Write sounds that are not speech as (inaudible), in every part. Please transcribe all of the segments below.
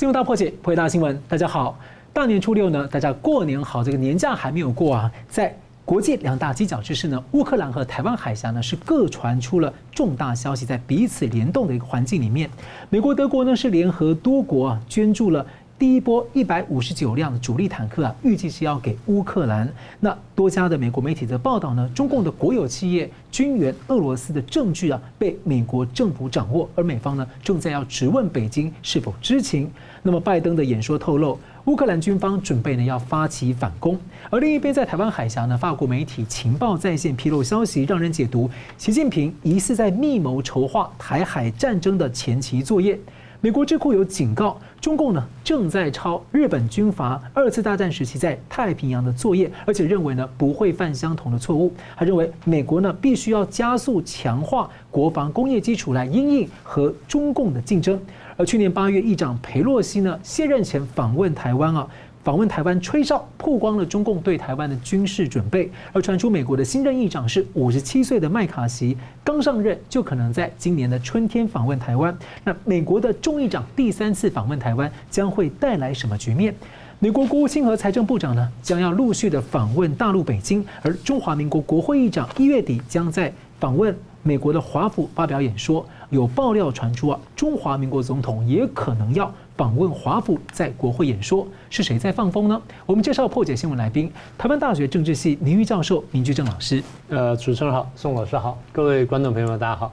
新闻大破解，回答新闻。大家好，大年初六呢，大家过年好，这个年假还没有过啊。在国际两大犄角之势呢，乌克兰和台湾海峡呢是各传出了重大消息，在彼此联动的一个环境里面，美国、德国呢是联合多国啊捐助了。第一波一百五十九辆的主力坦克啊，预计是要给乌克兰。那多家的美国媒体的报道呢，中共的国有企业军援俄罗斯的证据啊，被美国政府掌握，而美方呢正在要质问北京是否知情。那么拜登的演说透露，乌克兰军方准备呢要发起反攻。而另一边在台湾海峡呢，法国媒体情报在线披露消息，让人解读习近平疑似在密谋筹划台海战争的前期作业。美国智库有警告，中共呢正在抄日本军阀二次大战时期在太平洋的作业，而且认为呢不会犯相同的错误。还认为美国呢必须要加速强化国防工业基础来因应和中共的竞争。而去年八月，议长裴洛西呢卸任前访问台湾啊。访问台湾吹哨，曝光了中共对台湾的军事准备，而传出美国的新任议长是五十七岁的麦卡锡，刚上任就可能在今年的春天访问台湾。那美国的众议长第三次访问台湾将会带来什么局面？美国国务卿和财政部长呢将要陆续的访问大陆北京，而中华民国国会议长一月底将在访问美国的华府发表演说。有爆料传出啊，中华民国总统也可能要。访问华府，在国会演说，是谁在放风呢？我们介绍破解新闻来宾，台湾大学政治系名誉教授明居正老师。呃，主持人好，宋老师好，各位观众朋友们大家好。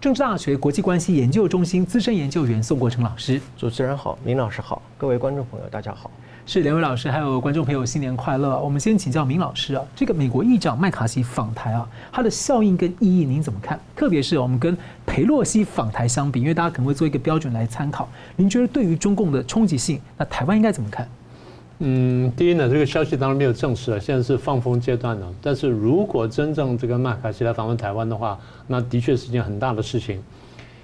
政治大学国际关系研究中心资深研究员宋国成老师。主持人好，明老师好，各位观众朋友大家好。是两位老师，还有观众朋友，新年快乐！我们先请教明老师啊，这个美国议长麦卡锡访台啊，它的效应跟意义您怎么看？特别是我们跟裴洛西访台相比，因为大家可能会做一个标准来参考。您觉得对于中共的冲击性，那台湾应该怎么看？嗯，第一呢，这个消息当然没有证实了，现在是放风阶段呢。但是如果真正这个麦卡锡来访问台湾的话，那的确是件很大的事情。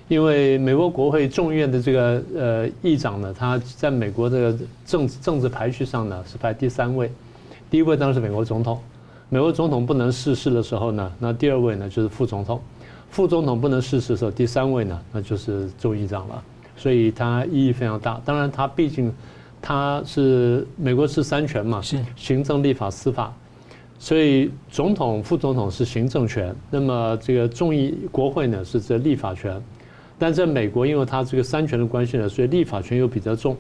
因为美国国会众议院的这个呃议长呢，他在美国的政治政治排序上呢是排第三位，第一位当然是美国总统，美国总统不能逝世的时候呢，那第二位呢就是副总统，副总统不能逝世的时候，第三位呢那就是众议长了，所以它意义非常大。当然，他毕竟他是美国是三权嘛，是。行政、立法、司法，所以总统、副总统是行政权，那么这个众议国会呢是这立法权。但在美国，因为它这个三权的关系呢，所以立法权又比较重，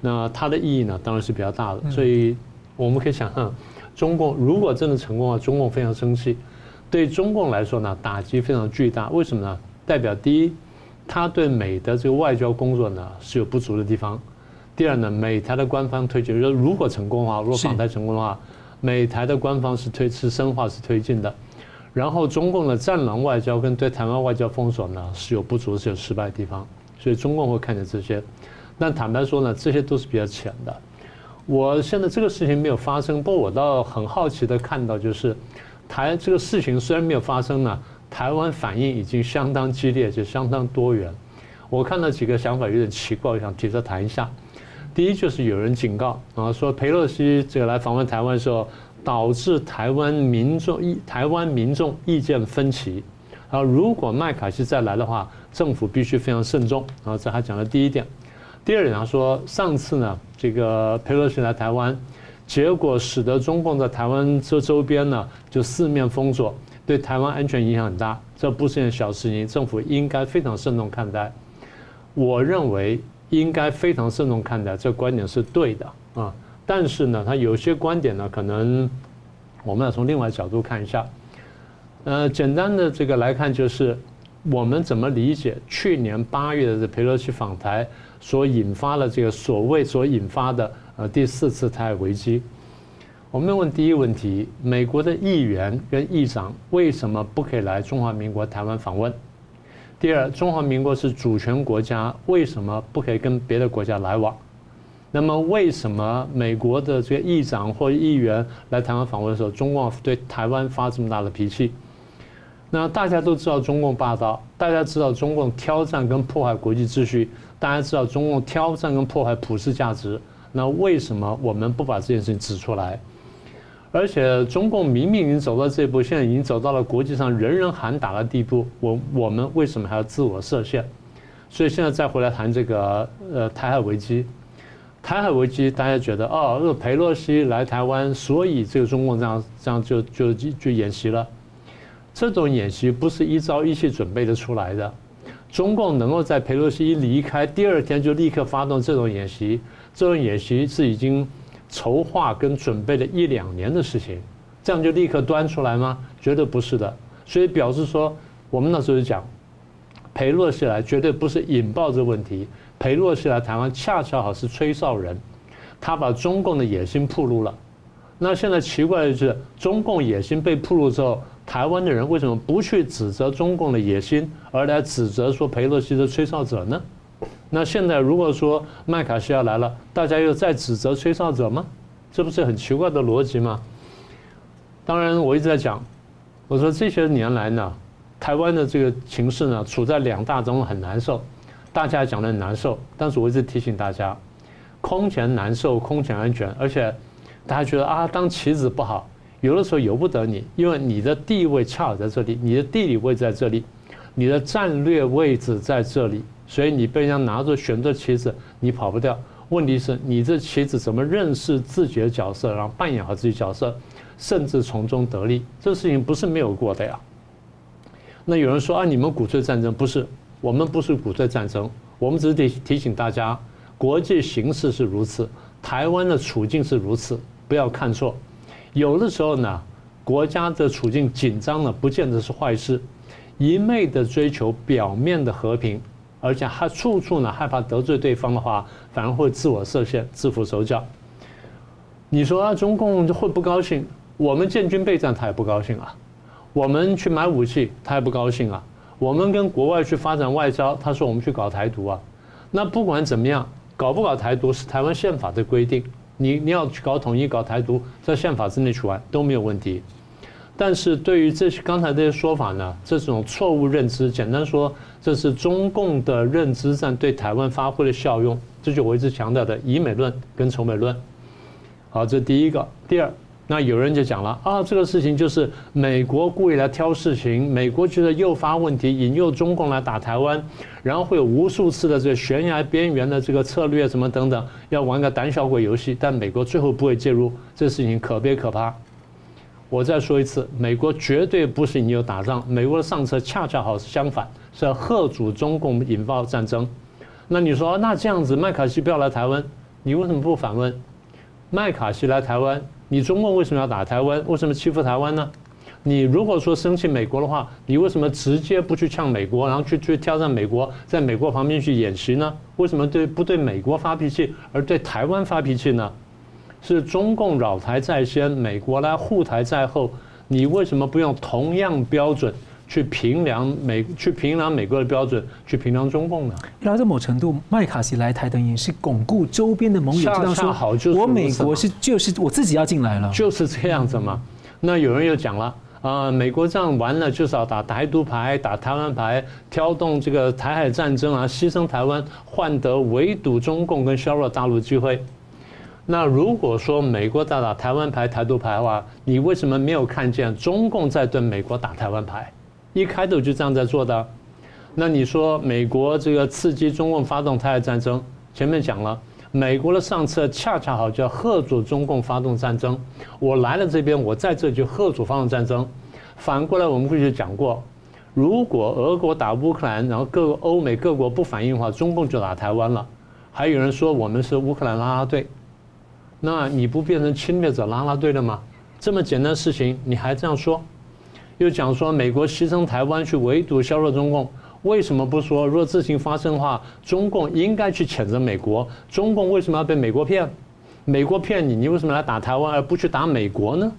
那它的意义呢，当然是比较大的。所以我们可以想象，中共如果真的成功了，中共非常生气。对中共来说呢，打击非常巨大。为什么呢？代表第一，他对美的这个外交工作呢是有不足的地方；第二呢，美台的官方推进，如果成功的话，如果访台成功的话，美台的官方是推是深化是推进的。然后中共的战狼外交跟对台湾外交封锁呢是有不足，是有失败的地方，所以中共会看见这些。但坦白说呢，这些都是比较浅的。我现在这个事情没有发生，不过我倒很好奇的看到，就是台这个事情虽然没有发生呢，台湾反应已经相当激烈，就相当多元。我看到几个想法有点奇怪，我想提出来谈一下。第一就是有人警告啊，说裴洛西这个来访问台湾的时候。导致台湾民众意台湾民众意见分歧，然后如果麦卡锡再来的话，政府必须非常慎重。然后这还讲了第一点，第二点他说上次呢，这个佩洛西来台湾，结果使得中共在台湾这周边呢就四面封锁，对台湾安全影响很大，这不是件小事情，政府应该非常慎重看待。我认为应该非常慎重看待，这观点是对的啊。但是呢，他有些观点呢，可能我们要从另外角度看一下。呃，简单的这个来看，就是我们怎么理解去年八月的这裴洛西访台所引发的这个所谓所引发的呃第四次台海危机。我们问第一个问题：美国的议员跟议长为什么不可以来中华民国台湾访问？第二，中华民国是主权国家，为什么不可以跟别的国家来往？那么，为什么美国的这个议长或议员来台湾访问的时候，中共对台湾发这么大的脾气？那大家都知道中共霸道，大家知道中共挑战跟破坏国际秩序，大家知道中共挑战跟破坏普世价值。那为什么我们不把这件事情指出来？而且中共明明已经走到这一步，现在已经走到了国际上人人喊打的地步，我我们为什么还要自我设限？所以现在再回来谈这个呃台海危机。台海危机，大家觉得哦，这个裴洛西来台湾，所以这个中共这样这样就就就演习了。这种演习不是一朝一夕准备的出来的。中共能够在裴洛西一离开，第二天就立刻发动这种演习，这种演习是已经筹划跟准备了一两年的事情，这样就立刻端出来吗？绝对不是的。所以表示说，我们那时候就讲，裴洛西来绝对不是引爆这个问题。裴洛西来台湾，恰恰好是吹哨人，他把中共的野心暴露了。那现在奇怪的是，中共野心被暴露之后，台湾的人为什么不去指责中共的野心，而来指责说裴洛西的吹哨者呢？那现在如果说麦卡锡要来了，大家又在指责吹哨者吗？这不是很奇怪的逻辑吗？当然，我一直在讲，我说这些年来呢，台湾的这个情势呢，处在两大中很难受。大家讲的很难受，但是我一直提醒大家，空前难受，空前安全。而且大家觉得啊，当棋子不好，有的时候由不得你，因为你的地位恰好在这里，你的地理位置在这里，你的战略位置在这里，所以你被人家拿着选择棋子，你跑不掉。问题是你这棋子怎么认识自己的角色，然后扮演好自己角色，甚至从中得利，这事情不是没有过的呀。那有人说啊，你们鼓吹战争，不是？我们不是鼓吹战争，我们只是提提醒大家，国际形势是如此，台湾的处境是如此，不要看错。有的时候呢，国家的处境紧张呢，不见得是坏事。一味的追求表面的和平，而且还处处呢害怕得罪对方的话，反而会自我设限、自缚手脚。你说啊，中共会不高兴？我们建军备战，他也不高兴啊；我们去买武器，他也不高兴啊。我们跟国外去发展外交，他说我们去搞台独啊，那不管怎么样，搞不搞台独是台湾宪法的规定，你你要去搞统一、搞台独，在宪法之内去玩都没有问题。但是对于这些刚才这些说法呢，这种错误认知，简单说，这是中共的认知战对台湾发挥的效用，这就我一直强调的以美论跟仇美论。好，这第一个，第二。那有人就讲了啊，这个事情就是美国故意来挑事情，美国觉得诱发问题，引诱中共来打台湾，然后会有无数次的这个悬崖边缘的这个策略什么等等，要玩个胆小鬼游戏，但美国最后不会介入，这事情可悲可怕。我再说一次，美国绝对不是引诱打仗，美国的上策恰恰好是相反，是要吓阻中共引爆战争。那你说，那这样子麦卡锡不要来台湾，你为什么不反问？麦卡锡来台湾？你中共为什么要打台湾？为什么欺负台湾呢？你如果说生气美国的话，你为什么直接不去呛美国，然后去去挑战美国，在美国旁边去演习呢？为什么对不对美国发脾气，而对台湾发脾气呢？是中共扰台在先，美国来护台在后，你为什么不用同样标准？去评量美，去评量美国的标准，去评量中共的。然后在某程度，麦卡锡来台等于是巩固周边的盟友，恰恰好就是我美国是就是我自己要进来了，就是这样子嘛。那有人又讲了啊、呃，美国这样完了就是要打台独牌，打台湾牌，挑动这个台海战争啊，牺牲台湾，换得围堵中共跟削弱大陆机会。那如果说美国在打台湾牌、台独牌的话，你为什么没有看见中共在对美国打台湾牌？一开头就这样在做的，那你说美国这个刺激中共发动台海战争，前面讲了，美国的上策恰恰好就要吓阻中共发动战争。我来了这边，我在这就吓阻发动战争。反过来，我们过去讲过，如果俄国打乌克兰，然后各欧美各国不反应的话，中共就打台湾了。还有人说我们是乌克兰拉拉队，那你不变成侵略者拉拉队了吗？这么简单的事情，你还这样说？又讲说美国牺牲台湾去围堵削弱中共，为什么不说若事情发生的话，中共应该去谴责美国？中共为什么要被美国骗？美国骗你，你为什么来打台湾而不去打美国呢？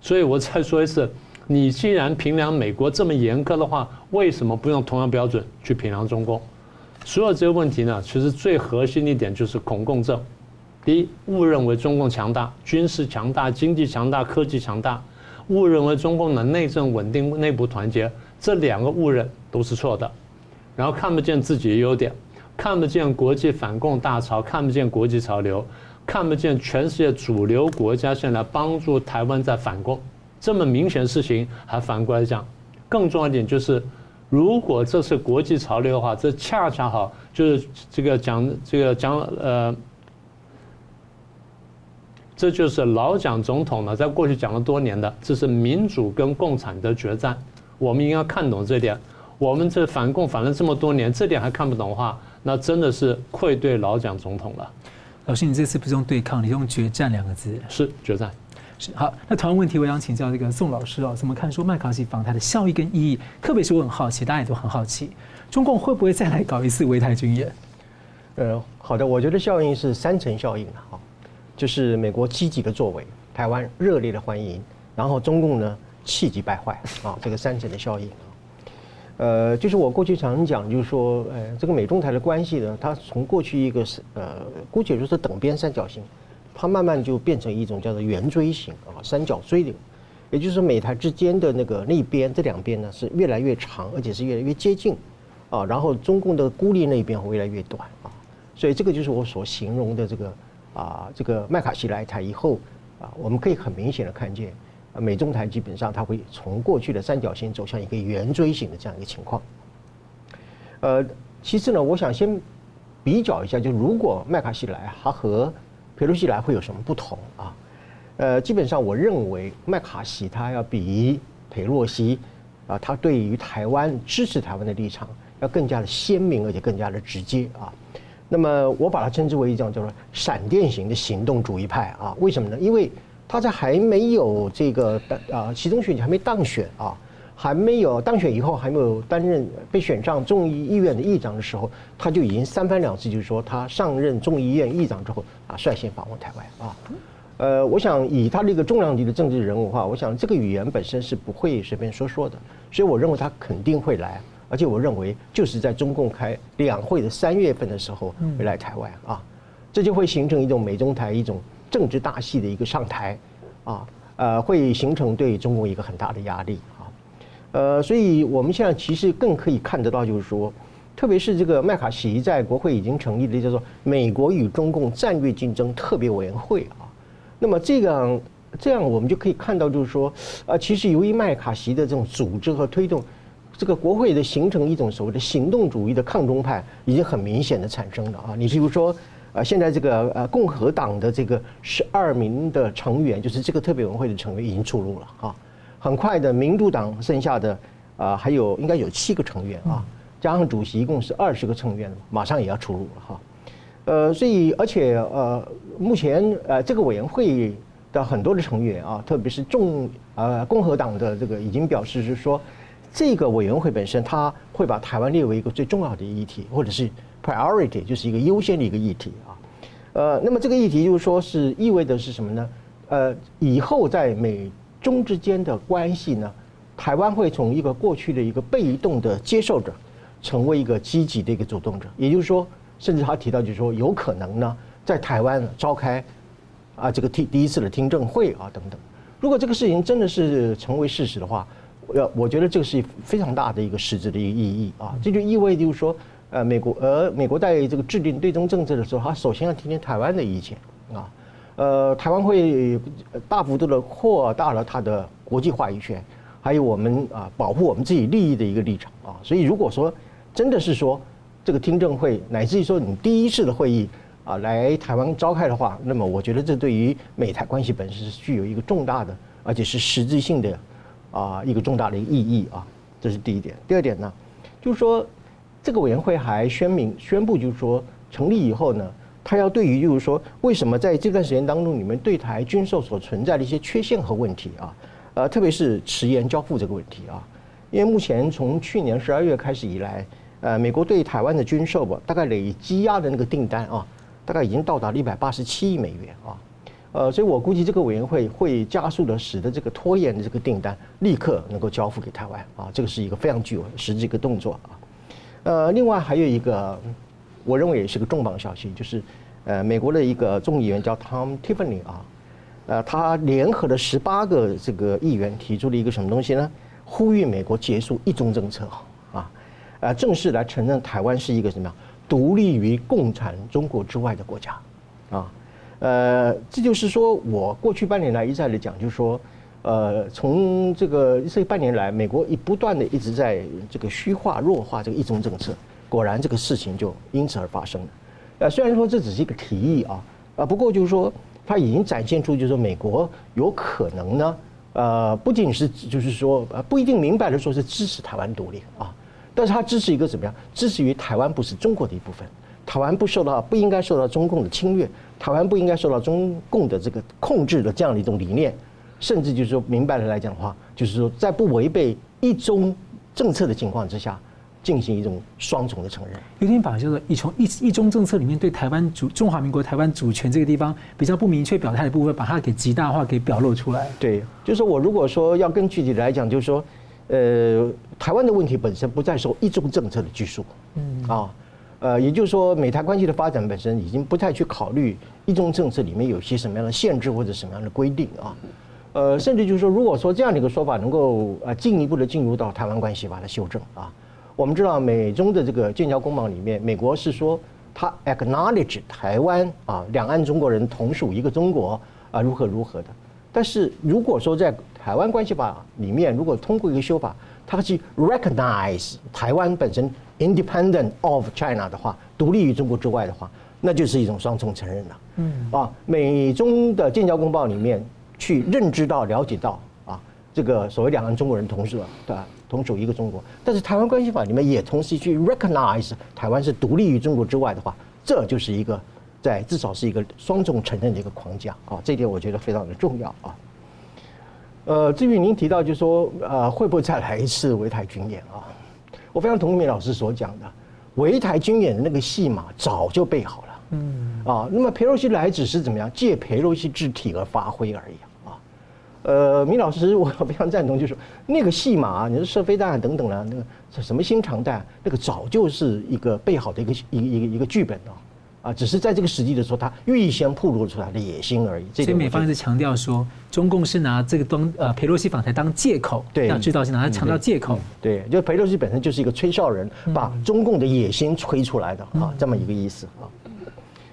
所以我再说一次，你既然评量美国这么严苛的话，为什么不用同样标准去评量中共？所有这些问题呢，其实最核心的一点就是恐共症。第一，误认为中共强大，军事强大，经济强大，科技强大。误认为中共的内政稳定、内部团结，这两个误认都是错的。然后看不见自己的优点，看不见国际反共大潮，看不见国际潮流，看不见全世界主流国家现在帮助台湾在反共，这么明显的事情还反过来讲。更重要一点就是，如果这是国际潮流的话，这恰恰好就是这个讲这个讲呃这就是老蒋总统呢，在过去讲了多年的，这是民主跟共产的决战。我们应该看懂这点。我们这反共反了这么多年，这点还看不懂的话，那真的是愧对老蒋总统了。老师，你这次不是用对抗，你用决战两个字。是决战。是好。那同样问题，我想请教这个宋老师哦，怎么看说麦卡锡访台的效益跟意义？特别是我很好奇，大家也都很好奇，中共会不会再来搞一次围台军演？呃，好的，我觉得效应是三层效应哈。就是美国积极的作为，台湾热烈的欢迎，然后中共呢气急败坏啊，这个三层的效应啊，呃，就是我过去常讲，就是说，呃，这个美中台的关系呢，它从过去一个是呃，姑且就是等边三角形，它慢慢就变成一种叫做圆锥形啊，三角锥的，也就是说美台之间的那个那边这两边呢是越来越长，而且是越来越接近啊，然后中共的孤立那边会越来越短啊，所以这个就是我所形容的这个。啊，这个麦卡锡来台以后，啊，我们可以很明显的看见，美中台基本上它会从过去的三角形走向一个圆锥形的这样一个情况。呃，其次呢，我想先比较一下，就如果麦卡锡来，他和佩洛西来会有什么不同啊？呃，基本上我认为麦卡锡他要比佩洛西啊，他对于台湾支持台湾的立场要更加的鲜明，而且更加的直接啊。那么我把它称之为一种叫做闪电型的行动主义派啊？为什么呢？因为他在还没有这个啊，习中选举还没当选啊，还没有当选以后还没有担任被选上众议院的议长的时候，他就已经三番两次就是说他上任众议院议长之后啊，率先访问台湾啊。呃，我想以他这个重量级的政治人物的话，我想这个语言本身是不会随便说说的，所以我认为他肯定会来。而且我认为，就是在中共开两会的三月份的时候会来台湾啊，这就会形成一种美中台一种政治大戏的一个上台啊，呃，会形成对中共一个很大的压力啊，呃，所以我们现在其实更可以看得到，就是说，特别是这个麦卡锡在国会已经成立的叫做美国与中共战略竞争特别委员会啊，那么这样这样我们就可以看到，就是说，呃，其实由于麦卡锡的这种组织和推动。这个国会的形成一种所谓的行动主义的抗中派，已经很明显的产生了啊！你比如说，呃，现在这个呃共和党的这个十二名的成员，就是这个特别委员会的成员已经出炉了啊！很快的，民主党剩下的啊还有应该有七个成员啊，加上主席一共是二十个成员，马上也要出炉了哈。呃，所以而且呃，目前呃这个委员会的很多的成员啊，特别是众呃共和党的这个已经表示是说。这个委员会本身，他会把台湾列为一个最重要的议题，或者是 priority，就是一个优先的一个议题啊。呃，那么这个议题就是说是意味着是什么呢？呃，以后在美中之间的关系呢，台湾会从一个过去的一个被动的接受者，成为一个积极的一个主动者。也就是说，甚至他提到就是说，有可能呢，在台湾召开啊这个第第一次的听证会啊等等。如果这个事情真的是成为事实的话，呃，我觉得这个是非常大的一个实质的一个意义啊，这就意味就是说，呃，美国呃，美国在这个制定对中政策的时候，他首先要听听台湾的意见啊，呃，台湾会大幅度的扩大了它的国际话语权，还有我们啊保护我们自己利益的一个立场啊，所以如果说真的是说这个听证会乃至于说你第一次的会议啊来台湾召开的话，那么我觉得这对于美台关系本身是具有一个重大的而且是实质性的。啊，一个重大的意义啊，这是第一点。第二点呢，就是说，这个委员会还宣明宣布，就是说成立以后呢，他要对于就是说，为什么在这段时间当中，你们对台军售所存在的一些缺陷和问题啊，呃，特别是迟延交付这个问题啊，因为目前从去年十二月开始以来，呃，美国对台湾的军售吧，大概累积压的那个订单啊，大概已经到达了一百八十七亿美元啊。呃，所以我估计这个委员会会加速的使得这个拖延的这个订单立刻能够交付给台湾啊，这个是一个非常具有实际一个动作啊。呃，另外还有一个，我认为也是个重磅消息，就是呃，美国的一个众议员叫 Tom Tiffany 啊，呃，他联合了十八个这个议员提出了一个什么东西呢？呼吁美国结束一中政策啊，呃，正式来承认台湾是一个什么样独立于共产中国之外的国家啊。呃，这就是说我过去半年来一再的讲，就是说，呃，从这个这半年来，美国一不断的一直在这个虚化弱化这个一中政策，果然这个事情就因此而发生了。呃，虽然说这只是一个提议啊，啊，不过就是说，它已经展现出就是说美国有可能呢，呃，不仅是就是说呃不一定明白的说是支持台湾独立啊，但是它支持一个怎么样？支持于台湾不是中国的一部分，台湾不受到不应该受到中共的侵略，台湾不应该受到中共的这个控制的这样的一种理念，甚至就是说明白的来讲的话，就是说在不违背一中政策的情况之下。进行一种双重的承认，有点把就是一从一一中政策里面对台湾主中华民国台湾主权这个地方比较不明确表态的部分，把它给极大化给表露出来。对，就是我如果说要更具体的来讲，就是说，呃，台湾的问题本身不再受一中政策的拘束，嗯啊，呃，也就是说，美台关系的发展本身已经不太去考虑一中政策里面有些什么样的限制或者什么样的规定啊，呃，甚至就是说，如果说这样的一个说法能够呃进一步的进入到台湾关系法的修正啊。我们知道美中的这个建交公报里面，美国是说他 acknowledge 台湾啊，两岸中国人同属一个中国啊，如何如何的。但是如果说在台湾关系法里面，如果通过一个修法，它去 recognize 台湾本身 independent of China 的话，独立于中国之外的话，那就是一种双重承认了。嗯啊，美中的建交公报里面去认知到、了解到啊，这个所谓两岸中国人同属啊，对吧？同属一个中国，但是台湾关系法里面也同时去 recognize 台湾是独立于中国之外的话，这就是一个在至少是一个双重承认的一个框架啊，这点我觉得非常的重要啊。呃，至于您提到就是说呃会不会再来一次围台军演啊？我非常同意米老师所讲的，围台军演的那个戏码早就备好了，嗯啊，那么裴洛西来只是怎么样借裴洛西之体而发挥而已啊。呃，米老师，我非常赞同，就是那个戏码，啊你说射飞弹等等啊，那个什么新常态，那个早就是一个备好的一个一个一个一个剧本哦，啊，只是在这个时机的时候，他预先暴露出来的野心而已。所以美方一直强调说，中共是拿这个东呃佩洛西访台当借口，对，要制造性拿它强调借口，对，就佩洛西本身就是一个吹哨人，把中共的野心吹出来的啊，这么一个意思啊。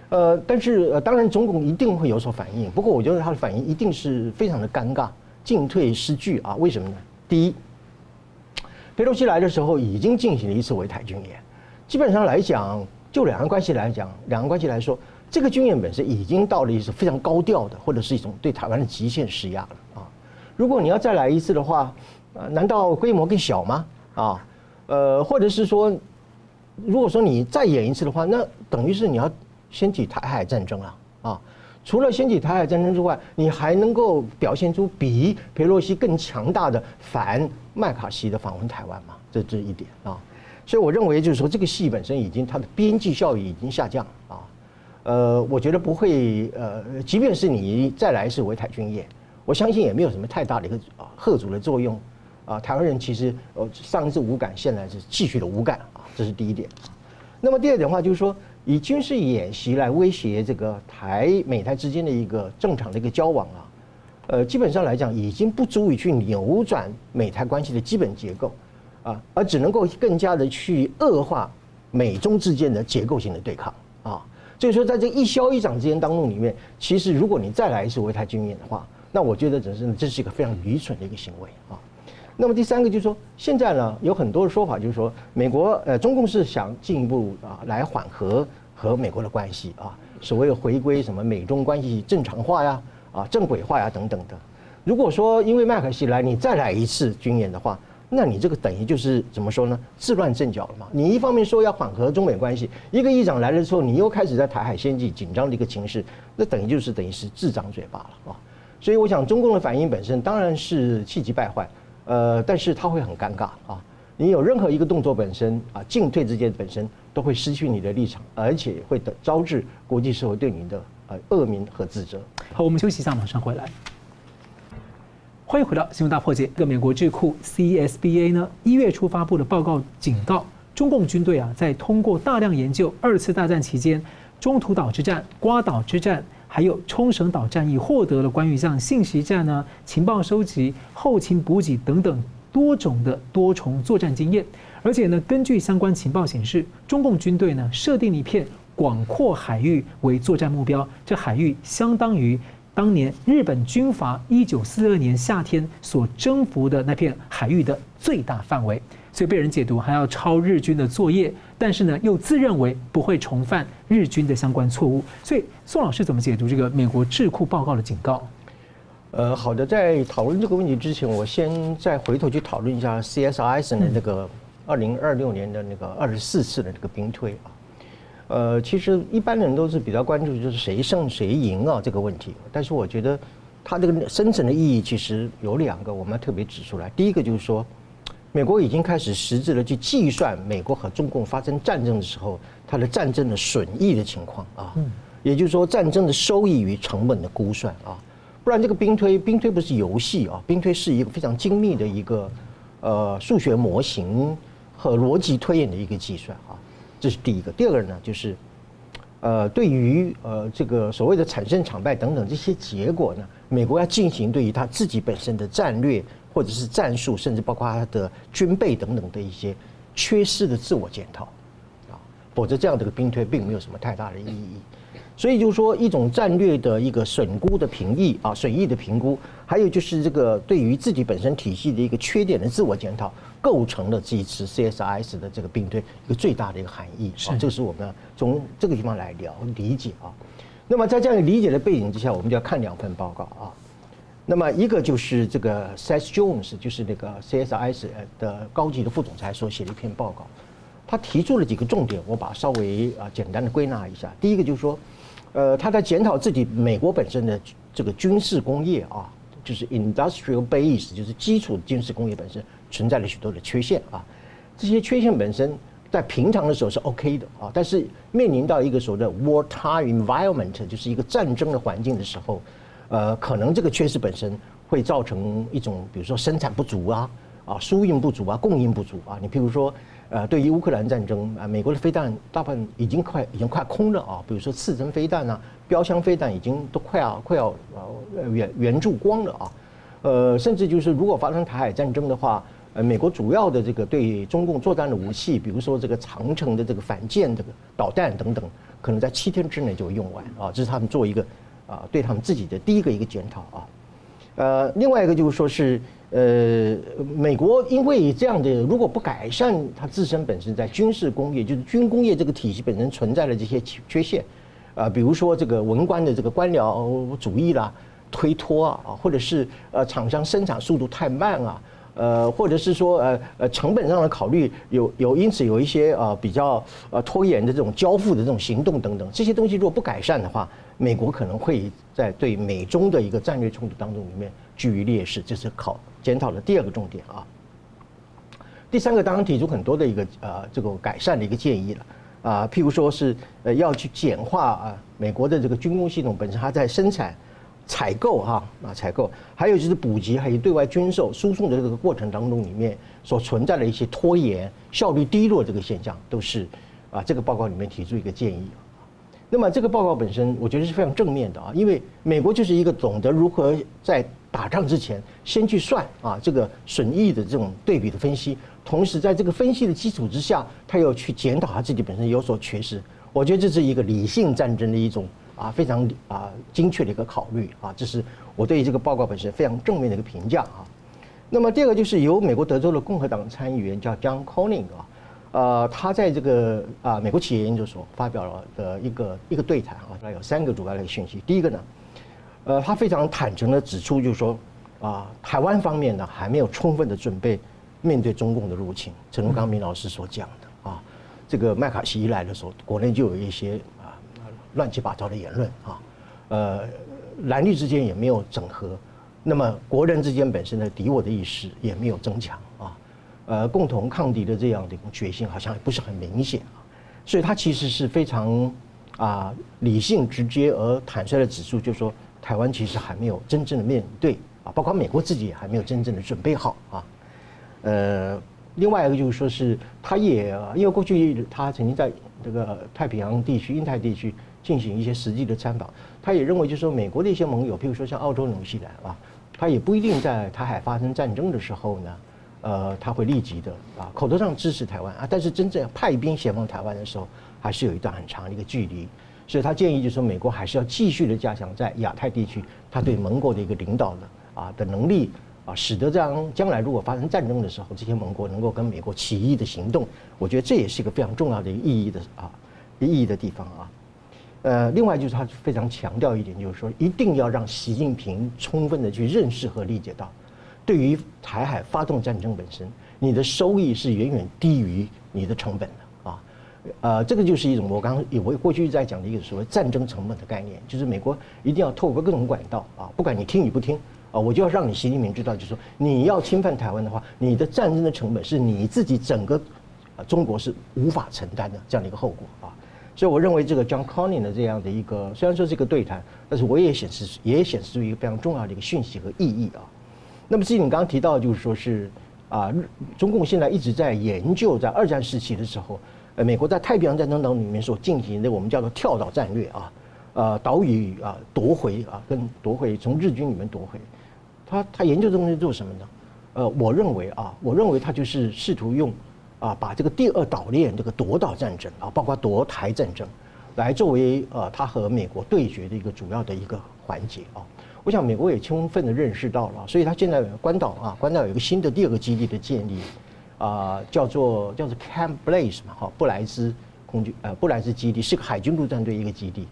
呃，但是呃，当然，中共一定会有所反应。不过，我觉得他的反应一定是非常的尴尬，进退失据啊。为什么呢？第一，佩洛西来的时候已经进行了一次围台军演，基本上来讲，就两岸关系来讲，两岸关系来说，这个军演本身已经到了一种非常高调的，或者是一种对台湾的极限施压了啊。如果你要再来一次的话，呃，难道规模更小吗？啊，呃，或者是说，如果说你再演一次的话，那等于是你要。掀起台海战争了啊！除了掀起台海战争之外，你还能够表现出比佩洛西更强大的反麦卡锡的访问台湾吗？这这一点啊！所以我认为就是说，这个戏本身已经它的边际效益已经下降啊。呃，我觉得不会呃，即便是你再来一次围台军演，我相信也没有什么太大的一个啊贺主的作用啊。台湾人其实呃上一次无感，现在是继续的无感啊，这是第一点。那么第二点的话就是说。以军事演习来威胁这个台美台之间的一个正常的一个交往啊，呃，基本上来讲已经不足以去扭转美台关系的基本结构啊，而只能够更加的去恶化美中之间的结构性的对抗啊。所以说，在这一消一长之间当中里面，其实如果你再来一次围台军演的话，那我觉得只是这是一个非常愚蠢的一个行为啊。那么第三个就是说，现在呢有很多的说法，就是说美国呃中共是想进一步啊来缓和和美国的关系啊，所谓回归什么美中关系正常化呀啊正轨化呀等等的。如果说因为麦可锡来你再来一次军演的话，那你这个等于就是怎么说呢？自乱阵脚了嘛。你一方面说要缓和中美关系，一个议长来了之后，你又开始在台海掀起紧张的一个情势，那等于就是等于是自长嘴巴了啊。所以我想中共的反应本身当然是气急败坏。呃，但是他会很尴尬啊！你有任何一个动作本身啊，进退之间本身都会失去你的立场，而且会招致国际社会对你的呃恶名和指责。好，我们休息一下，马上回来。欢迎回到新闻大破解。这个美国智库 CSBA 呢，一月初发布的报告警告，中共军队啊，在通过大量研究二次大战期间中途岛之战、瓜岛之战。还有冲绳岛战役获得了关于像信息战呢、情报收集、后勤补给等等多种的多重作战经验，而且呢，根据相关情报显示，中共军队呢设定了一片广阔海域为作战目标，这海域相当于当年日本军阀一九四二年夏天所征服的那片海域的最大范围。所以被人解读还要抄日军的作业，但是呢又自认为不会重犯日军的相关错误。所以宋老师怎么解读这个美国智库报告的警告？呃，好的，在讨论这个问题之前，我先再回头去讨论一下 C.S. Eisen 的那个二零二六年的那个二十四次的这个兵推啊。呃，其实一般人都是比较关注就是谁胜谁赢啊这个问题，但是我觉得它这个深层的意义其实有两个，我们要特别指出来。第一个就是说，美国已经开始实质的去计算美国和中共发生战争的时候，它的战争的损益的情况啊，嗯也就是说战争的收益与成本的估算啊。不然这个兵推，兵推不是游戏啊，兵推是一个非常精密的一个呃数学模型和逻辑推演的一个计算啊，这是第一个。第二个呢，就是呃对于呃这个所谓的产生惨败等等这些结果呢，美国要进行对于他自己本身的战略或者是战术，甚至包括他的军备等等的一些缺失的自我检讨啊，否则这样的一个兵推并没有什么太大的意义。所以就是说，一种战略的一个损估的评议啊，损益的评估，还有就是这个对于自己本身体系的一个缺点的自我检讨，构成了这一次 CSIS 的这个并推一个最大的一个含义啊。这个是我们从这个地方来聊理解啊。那么在这样理解的背景之下，我们就要看两份报告啊。那么一个就是这个 Seth Jones，就是那个 CSIS 的高级的副总裁所写的一篇报告，他提出了几个重点，我把它稍微啊简单的归纳一下。第一个就是说。呃，他在检讨自己美国本身的这个军事工业啊，就是 industrial base，就是基础军事工业本身存在了许多的缺陷啊。这些缺陷本身在平常的时候是 OK 的啊，但是面临到一个所谓的 wartime environment，就是一个战争的环境的时候，呃，可能这个缺失本身会造成一种，比如说生产不足啊，啊，输运不足啊，供应不足啊。你譬如说。呃，对于乌克兰战争啊，美国的飞弹大部分已经快已经快空了啊，比如说刺针飞弹啊、标枪飞弹已经都快要快要呃援援助光了啊，呃，甚至就是如果发生台海战争的话，呃，美国主要的这个对中共作战的武器，比如说这个长城的这个反舰这个导弹等等，可能在七天之内就用完啊，这是他们做一个啊对他们自己的第一个一个检讨啊，呃，另外一个就是说是。呃，美国因为这样的，如果不改善它自身本身在军事工业，就是军工业这个体系本身存在的这些缺陷，啊，比如说这个文官的这个官僚主义啦、推脱啊，或者是呃厂商生产速度太慢啊，呃，或者是说呃呃成本上的考虑有有因此有一些呃比较呃拖延的这种交付的这种行动等等，这些东西如果不改善的话，美国可能会在对美中的一个战略冲突当中里面居于劣势，这是考。检讨的第二个重点啊，第三个当然提出很多的一个呃这个改善的一个建议了啊，譬如说是呃要去简化啊美国的这个军工系统本身它在生产、采购哈啊采购，还有就是补给还有对外军售输送的这个过程当中里面所存在的一些拖延、效率低落这个现象，都是啊这个报告里面提出一个建议。那么这个报告本身我觉得是非常正面的啊，因为美国就是一个懂得如何在打仗之前，先去算啊这个损益的这种对比的分析，同时在这个分析的基础之下，他又去检讨他自己本身有所缺失。我觉得这是一个理性战争的一种啊非常啊精确的一个考虑啊，这是我对于这个报告本身非常正面的一个评价啊。那么第二个就是由美国德州的共和党参议员叫 John Cornyn 啊，呃，他在这个啊美国企业研究所发表了的一个一个对谈啊，他有三个主要的讯息。第一个呢。呃，他非常坦诚的指出，就是说，啊，台湾方面呢还没有充分的准备面对中共的入侵。陈如刚明老师所讲的啊，这个麦卡锡一来的时候，国内就有一些乱七八糟的言论啊，呃，蓝绿之间也没有整合，那么国人之间本身的敌我的意识也没有增强啊，呃，共同抗敌的这样的一种决心好像也不是很明显啊，所以他其实是非常啊理性、直接而坦率的指出，就是说。台湾其实还没有真正的面对啊，包括美国自己也还没有真正的准备好啊。呃，另外一个就是说是，他也因为过去他曾经在这个太平洋地区、印太地区进行一些实际的参访，他也认为就是说，美国的一些盟友，譬如说像澳洲、纽西兰啊，他也不一定在台海发生战争的时候呢，呃，他会立即的啊口头上支持台湾啊，但是真正派兵协防台湾的时候，还是有一段很长的一个距离。所以他建议就是说，美国还是要继续的加强在亚太地区他对盟国的一个领导的啊的能力啊，使得这样将来如果发生战争的时候，这些盟国能够跟美国起义的行动，我觉得这也是一个非常重要的一个意义的啊，意义的地方啊。呃，另外就是他非常强调一点，就是说一定要让习近平充分的去认识和理解到，对于台海发动战争本身，你的收益是远远低于你的成本的啊。呃，这个就是一种我刚刚我过去在讲的一个所谓战争成本的概念，就是美国一定要透过各种管道啊，不管你听与不听。啊，我就要让你习近平知道，就是说你要侵犯台湾的话，你的战争的成本是你自己整个啊中国是无法承担的这样的一个后果啊。所以我认为这个 John Conyn 的这样的一个虽然说是一个对谈，但是我也显示也显示出一个非常重要的一个讯息和意义啊。那么至于你刚刚提到，就是说是啊，中共现在一直在研究在二战时期的时候，呃，美国在太平洋战争当中里面所进行的我们叫做跳岛战略啊，呃，岛屿啊夺回啊，跟夺回从日军里面夺回。他他研究这东西做什么呢？呃，我认为啊，我认为他就是试图用啊，把这个第二岛链这个夺岛战争啊，包括夺台战争，来作为呃他和美国对决的一个主要的一个环节啊。我想美国也充分的认识到了，所以他现在关岛啊，关岛有一个新的第二个基地的建立啊，叫做叫做 Camp Blaze 嘛，哈，布莱斯空军呃布莱斯基地是个海军陆战队一个基地，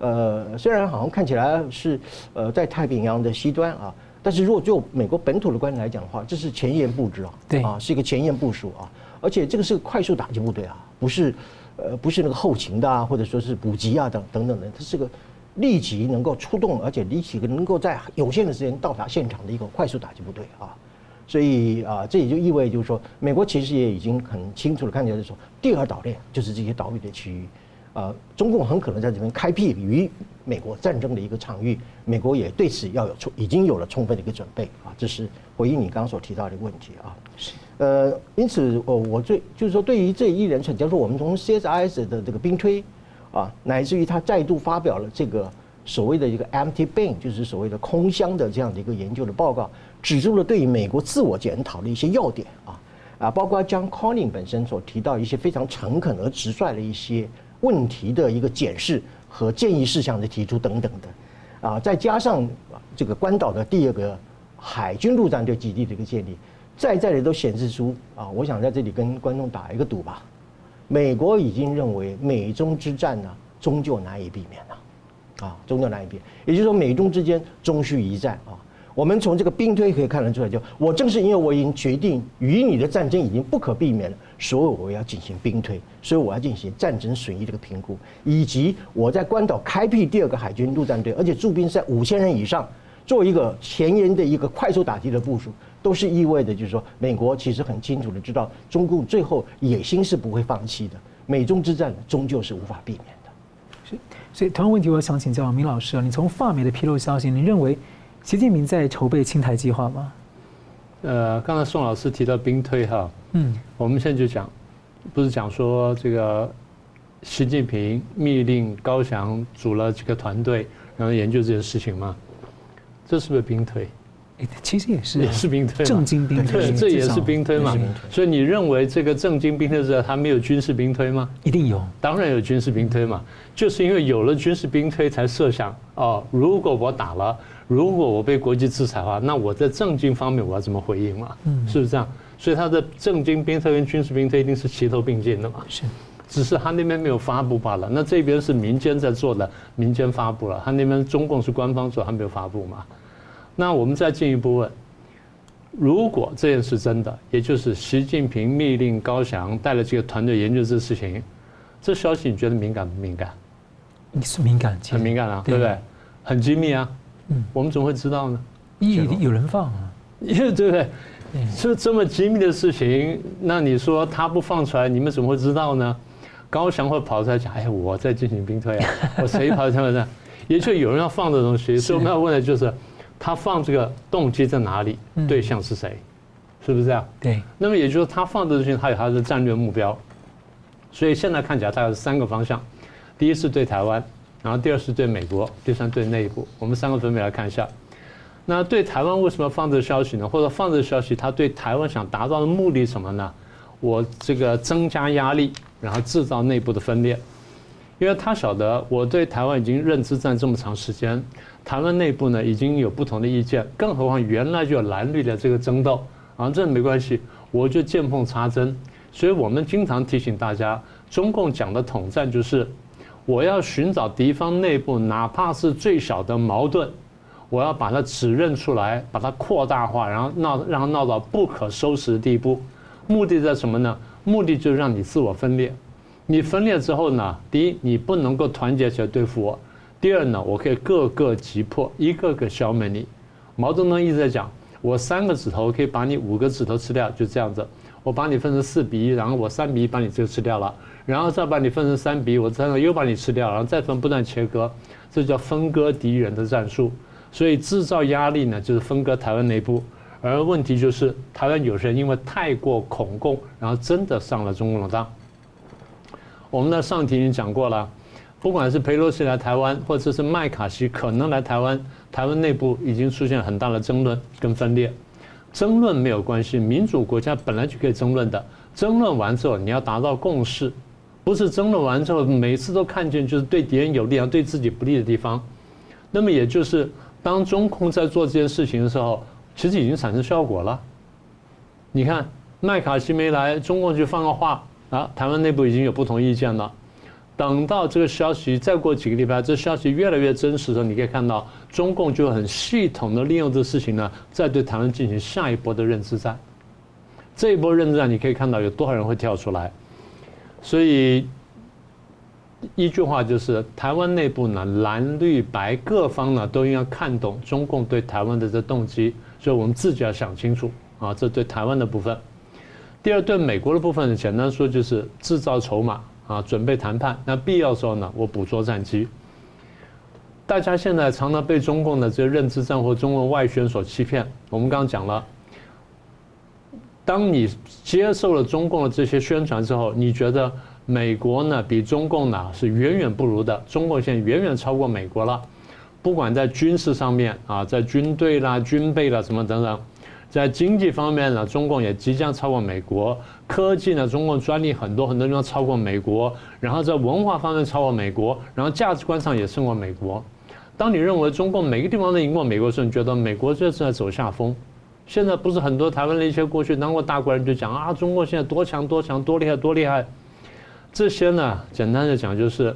呃，虽然好像看起来是呃在太平洋的西端啊。但是如果就美国本土的观点来讲的话，这是前沿布置啊，对啊，是一个前沿部署啊，而且这个是快速打击部队啊，不是，呃，不是那个后勤的啊，或者说是补给啊等等等的，它是个立即能够出动，而且立即能够在有限的时间到达现场的一个快速打击部队啊，所以啊，这也就意味就是说，美国其实也已经很清楚的看见就是说，第二岛链就是这些岛屿的区域。呃，中共很可能在这边开辟与美国战争的一个场域，美国也对此要有充，已经有了充分的一个准备啊。这是回应你刚刚所提到的问题啊。是。呃，因此，我我最就是说，对于这一连串，假如说我们从 CSIS 的这个兵推啊，乃至于他再度发表了这个所谓的一个 empty bin，就是所谓的空箱的这样的一个研究的报告，指出了对于美国自我检讨的一些要点啊啊，包括 John Cornyn 本身所提到一些非常诚恳而直率的一些。问题的一个检视和建议事项的提出等等的，啊，再加上这个关岛的第二个海军陆战队基地的一个建立，在这里都显示出啊，我想在这里跟观众打一个赌吧，美国已经认为美中之战呢，终究难以避免了，啊，终究难以避免，也就是说美中之间终须一战啊。我们从这个兵推可以看得出来，就我正是因为我已经决定与你的战争已经不可避免了，所以我要进行兵推，所以我要进行战争损益这个评估，以及我在关岛开辟第二个海军陆战队，而且驻兵在五千人以上，做一个前沿的一个快速打击的部署，都是意味着就是说，美国其实很清楚的知道，中共最后野心是不会放弃的，美中之战终究是无法避免的。所以，所以同样问题，我想请教明老师啊，你从法媒的披露消息，你认为？习近平在筹备清台计划吗？呃，刚才宋老师提到兵推哈，嗯，我们现在就讲，不是讲说这个习近平密令高翔组了几个团队，然后研究这件事情吗？这是不是兵推？其实也是，也是兵推，正经兵推，这也是兵推嘛。所以你认为这个正经兵推之后他没有军事兵推吗？一定有，当然有军事兵推嘛。就是因为有了军事兵推，才设想哦，如果我打了。如果我被国际制裁的话，那我在正经方面我要怎么回应嘛？嗯，是不是这样？所以他的政经兵推跟军事兵推一定是齐头并进的嘛？是，只是他那边没有发布罢了。那这边是民间在做的，民间发布了。他那边中共是官方做，还没有发布嘛？那我们再进一步问：如果这件事真的，也就是习近平密令高翔带了几个团队研究这事情，这消息你觉得敏感不敏感？你是敏感，很敏感啊，对不对？很机密啊。嗯，我们怎么会知道呢？有有人放啊，(laughs) 对不对？是这么机密的事情，那你说他不放出来，你们怎么会知道呢？高翔会跑出来讲，哎，我在进行兵推啊，(laughs) 我谁跑出来的？也就有人要放这东西，所以我们要问的就是，他放这个动机在哪里？对象是谁？是不是这样？对。那么也就是他放的东西，他有他的战略目标。所以现在看起来，大概是三个方向：第一是对台湾。然后第二是对美国，第三对内部，我们三个分别来看一下。那对台湾为什么要放这个消息呢？或者放这个消息，他对台湾想达到的目的什么呢？我这个增加压力，然后制造内部的分裂。因为他晓得我对台湾已经认知战这么长时间，台湾内部呢已经有不同的意见，更何况原来就有蓝绿的这个争斗啊，这没关系，我就见缝插针。所以我们经常提醒大家，中共讲的统战就是，我要寻找敌方内部哪怕是最小的矛盾，我要把它指认出来，把它扩大化，然后闹让它闹到不可收拾的地步。目的在什么呢？目的就是让你自我分裂。你分裂之后呢，第一，你不能够团结起来对付我；第二呢，我可以各个击破，一个个消灭你。毛泽东一直在讲，我三个指头可以把你五个指头吃掉，就这样子。我把你分成四比一，然后我三比一把你这个吃掉了，然后再把你分成三比一，我再又把你吃掉，然后再分不断切割，这叫分割敌人的战术。所以制造压力呢，就是分割台湾内部。而问题就是，台湾有些人因为太过恐共，然后真的上了中共的当。我们在上题已经讲过了，不管是佩洛西来台湾，或者是麦卡锡可能来台湾，台湾内部已经出现很大的争论跟分裂。争论没有关系，民主国家本来就可以争论的。争论完之后，你要达到共识，不是争论完之后每次都看见就是对敌人有利，而对自己不利的地方。那么也就是当中共在做这件事情的时候，其实已经产生效果了。你看麦卡锡没来，中共就放个话啊，台湾内部已经有不同意见了。等到这个消息再过几个礼拜，这消息越来越真实的时候，你可以看到中共就很系统的利用这事情呢，再对台湾进行下一波的认知战。这一波认知战，你可以看到有多少人会跳出来。所以一句话就是，台湾内部呢，蓝绿白各方呢都应该看懂中共对台湾的这动机，所以我们自己要想清楚啊，这对台湾的部分。第二，对美国的部分，简单说就是制造筹码。啊，准备谈判，那必要时候呢，我捕捉战机。大家现在常常被中共的这个认知战或中共外宣所欺骗。我们刚刚讲了，当你接受了中共的这些宣传之后，你觉得美国呢比中共呢是远远不如的，中共现在远远超过美国了，不管在军事上面啊，在军队啦、军备啦什么等等。在经济方面呢，中共也即将超过美国；科技呢，中共专利很多很多地方超过美国；然后在文化方面超过美国；然后价值观上也胜过美国。当你认为中共每个地方都赢过美国的时候，你觉得美国这是在走下风。现在不是很多台湾的一些过去当过大国人就讲啊，中国现在多强多强多厉害多厉害。这些呢，简单的讲就是，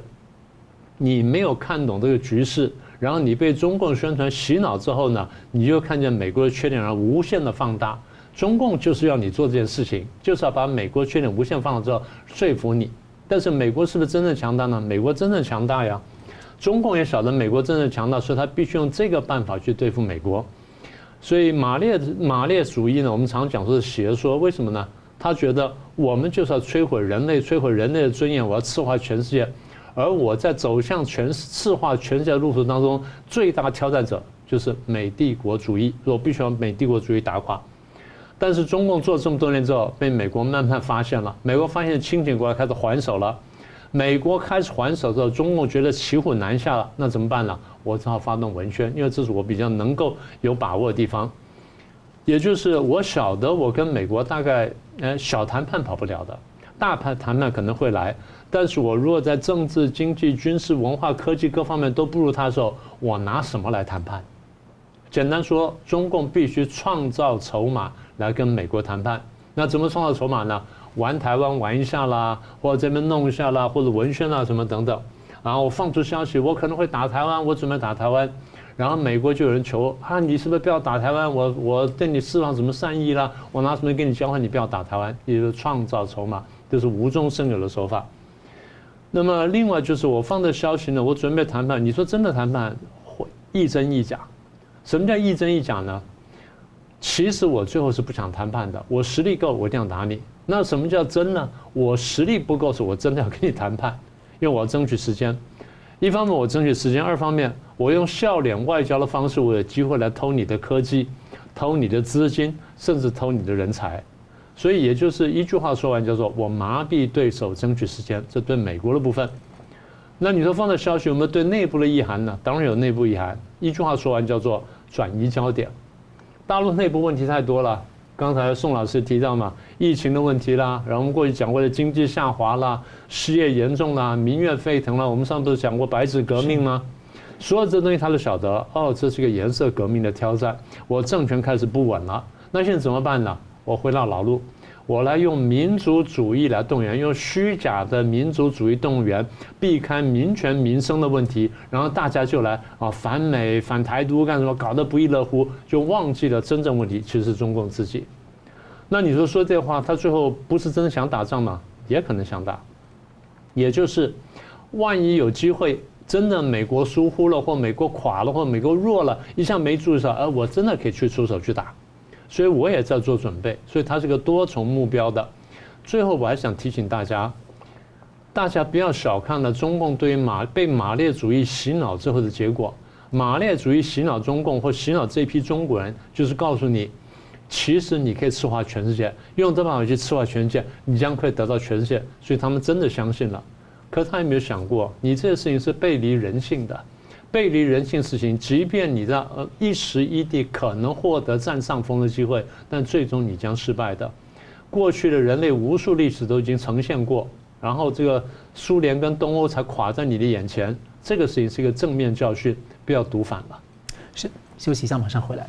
你没有看懂这个局势。然后你被中共宣传洗脑之后呢，你就看见美国的缺点，然后无限的放大。中共就是要你做这件事情，就是要把美国缺点无限放大之后说服你。但是美国是不是真正强大呢？美国真正强大呀。中共也晓得美国真正强大，所以他必须用这个办法去对付美国。所以马列马列主义呢，我们常讲说是邪说，为什么呢？他觉得我们就是要摧毁人类，摧毁人类的尊严，我要赤化全世界。而我在走向全赤化全世界的路途当中，最大挑战者就是美帝国主义。我必须要美帝国主义打垮。但是中共做了这么多年之后，被美国慢慢发现了。美国发现清醒过来，开始还手了。美国开始还手之后，中共觉得骑虎难下了，那怎么办呢？我只好发动文宣，因为这是我比较能够有把握的地方。也就是我晓得，我跟美国大概呃小谈判跑不了的，大谈谈判可能会来。但是我如果在政治、经济、军事、文化、科技各方面都不如他的时候，我拿什么来谈判？简单说，中共必须创造筹码来跟美国谈判。那怎么创造筹码呢？玩台湾玩一下啦，或者这边弄一下啦，或者文宣啊什么等等。然后我放出消息，我可能会打台湾，我准备打台湾。然后美国就有人求啊，你是不是不要打台湾？我我对你释放什么善意啦？我拿什么跟你交换？你不要打台湾，也就是创造筹码，就是无中生有的手法。那么另外就是我放的消息呢，我准备谈判。你说真的谈判，会亦真亦假。什么叫亦真亦假呢？其实我最后是不想谈判的。我实力够，我一定要打你。那什么叫真呢？我实力不够是，我真的要跟你谈判，因为我要争取时间。一方面我争取时间，二方面我用笑脸外交的方式，我有机会来偷你的科技，偷你的资金，甚至偷你的人才。所以也就是一句话说完，叫做我麻痹对手，争取时间。这对美国的部分。那你说放的消息有没有对内部的意涵呢？当然有内部意涵。一句话说完，叫做转移焦点。大陆内部问题太多了，刚才宋老师提到嘛，疫情的问题啦，然后我们过去讲过的经济下滑啦，失业严重啦，民怨沸腾啦，我们上次不是讲过白纸革命吗？所有这东西他都晓得，哦，这是一个颜色革命的挑战，我政权开始不稳了，那现在怎么办呢？我回到老路。我来用民族主义来动员，用虚假的民族主义动员，避开民权民生的问题，然后大家就来啊反美反台独干什么，搞得不亦乐乎，就忘记了真正问题其实是中共自己。那你说说这话，他最后不是真的想打仗吗？也可能想打，也就是万一有机会，真的美国疏忽了，或美国垮了，或美国弱了，一下没注意到，而我真的可以去出手去打。所以我也在做准备，所以它是个多重目标的。最后我还想提醒大家，大家不要小看了中共对于马被马列主义洗脑之后的结果。马列主义洗脑中共或洗脑这批中国人，就是告诉你，其实你可以赤化全世界，用这办法去赤化全世界，你将可以得到全世界。所以他们真的相信了。可他有没有想过，你这个事情是背离人性的？背离人性事情，即便你在呃一时一地可能获得占上风的机会，但最终你将失败的。过去的人类无数历史都已经呈现过，然后这个苏联跟东欧才垮在你的眼前。这个事情是一个正面教训，不要读反了。是，休息一下，马上回来。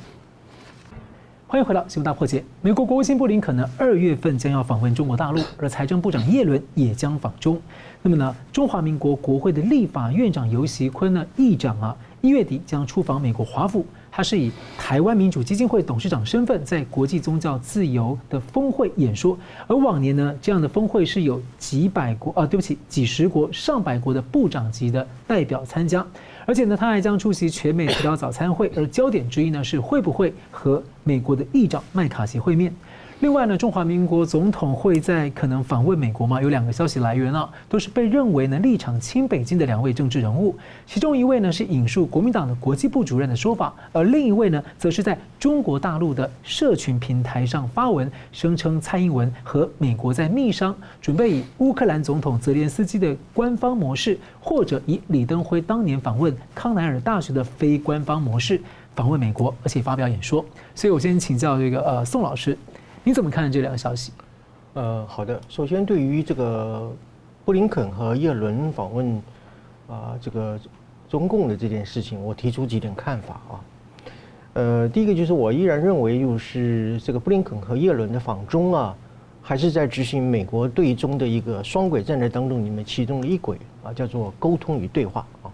欢迎回到《新闻大破解》。美国国务卿布林肯呢，二月份将要访问中国大陆，而财政部长叶伦也将访中。那么呢，中华民国国会的立法院长游锡堃呢，议长啊，一月底将出访美国华府。他是以台湾民主基金会董事长身份，在国际宗教自由的峰会演说。而往年呢，这样的峰会是有几百国啊，对不起，几十国、上百国的部长级的代表参加。而且呢，他还将出席全美提早早餐会，而焦点之一呢，是会不会和美国的议长麦卡锡会面。另外呢，中华民国总统会在可能访问美国吗？有两个消息来源啊，都是被认为呢立场亲北京的两位政治人物。其中一位呢是引述国民党的国际部主任的说法，而另一位呢则是在中国大陆的社群平台上发文，声称蔡英文和美国在密商，准备以乌克兰总统泽连斯基的官方模式，或者以李登辉当年访问康奈尔大学的非官方模式访问美国，而且发表演说。所以我先请教这个呃宋老师。你怎么看这两个消息？呃，好的。首先，对于这个布林肯和叶伦访问啊、这个中共的这件事情，我提出几点看法啊。呃，第一个就是我依然认为，就是这个布林肯和叶伦的访中啊，还是在执行美国对中的一个双轨战略当中里面其中的一轨啊，叫做沟通与对话啊。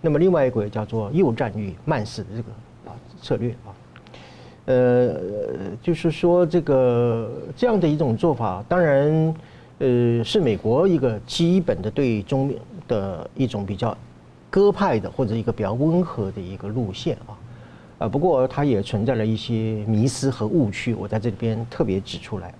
那么另外一轨叫做诱战与慢死的这个啊策略啊。呃，就是说这个这样的一种做法，当然，呃，是美国一个基本的对中的一种比较鸽派的或者一个比较温和的一个路线啊，啊，不过它也存在了一些迷思和误区，我在这里边特别指出来啊。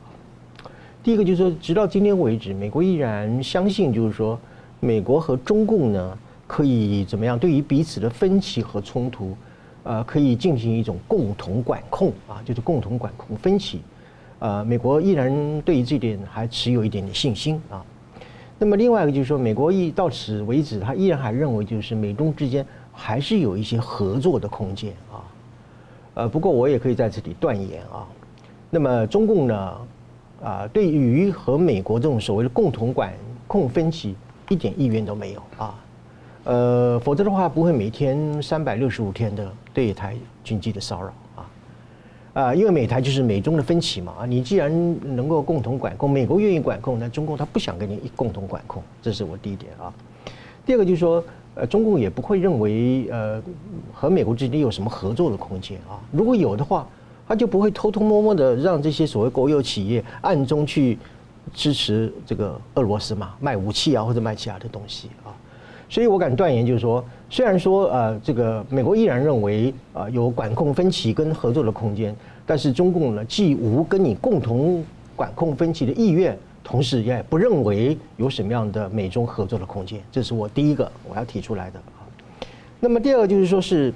第一个就是说，直到今天为止，美国依然相信，就是说，美国和中共呢可以怎么样，对于彼此的分歧和冲突。呃，可以进行一种共同管控啊，就是共同管控分歧。呃，美国依然对于这点还持有一点点信心啊。那么另外一个就是说，美国一到此为止，他依然还认为就是美中之间还是有一些合作的空间啊。呃，不过我也可以在这里断言啊，那么中共呢，啊，对于和美国这种所谓的共同管控分歧一点意愿都没有啊。呃，否则的话不会每天三百六十五天的对台军机的骚扰啊，啊，因为美台就是美中的分歧嘛啊，你既然能够共同管控，美国愿意管控，那中共他不想跟你共同管控，这是我第一点啊。第二个就是说，呃，中共也不会认为呃和美国之间有什么合作的空间啊，如果有的话，他就不会偷偷摸摸的让这些所谓国有企业暗中去支持这个俄罗斯嘛，卖武器啊或者卖其他的东西。所以我敢断言，就是说，虽然说呃，这个美国依然认为啊有管控分歧跟合作的空间，但是中共呢既无跟你共同管控分歧的意愿，同时也不认为有什么样的美中合作的空间，这是我第一个我要提出来的。那么第二个就是说是，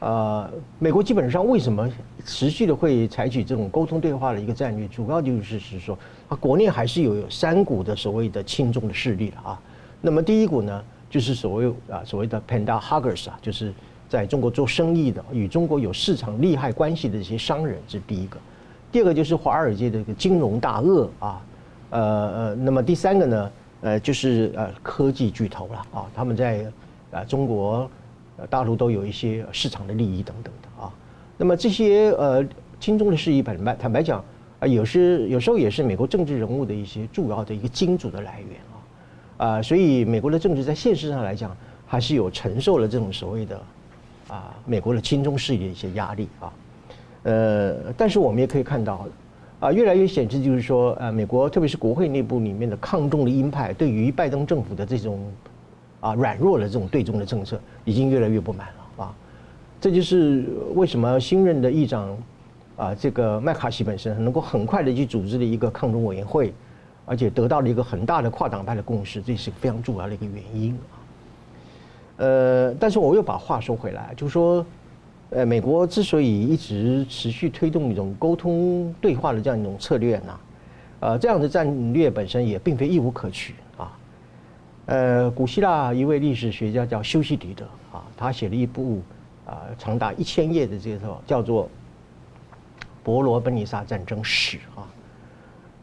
呃，美国基本上为什么持续的会采取这种沟通对话的一个战略，主要就是是说，它国内还是有三股的所谓的轻重的势力的啊。那么第一股呢？就是所谓啊，所谓的 Panda Huggers 啊，就是在中国做生意的，与中国有市场利害关系的这些商人，这是第一个。第二个就是华尔街的一个金融大鳄啊，呃呃，那么第三个呢，呃，就是呃科技巨头了啊，他们在啊中国、大陆都有一些市场的利益等等的啊。那么这些呃亲中的事宜，坦白坦白讲啊，有时有时候也是美国政治人物的一些主要的一个金主的来源啊，所以美国的政治在现实上来讲，还是有承受了这种所谓的啊美国的亲中势力的一些压力啊。呃，但是我们也可以看到，啊，越来越显示就是说，呃，美国特别是国会内部里面的抗中的鹰派，对于拜登政府的这种啊软弱的这种对中的政策，已经越来越不满了啊。这就是为什么新任的议长啊，这个麦卡锡本身能够很快的去组织了一个抗中委员会，而且得到了一个很大的跨党派的共识，这是非常重要的一个原因啊。呃，但是我又把话说回来，就是说。呃，美国之所以一直持续推动一种沟通对话的这样一种策略呢，呃，这样的战略本身也并非一无可取啊。呃，古希腊一位历史学家叫修昔底德啊，他写了一部啊长达一千页的这个叫做《伯罗奔尼撒战争史》啊。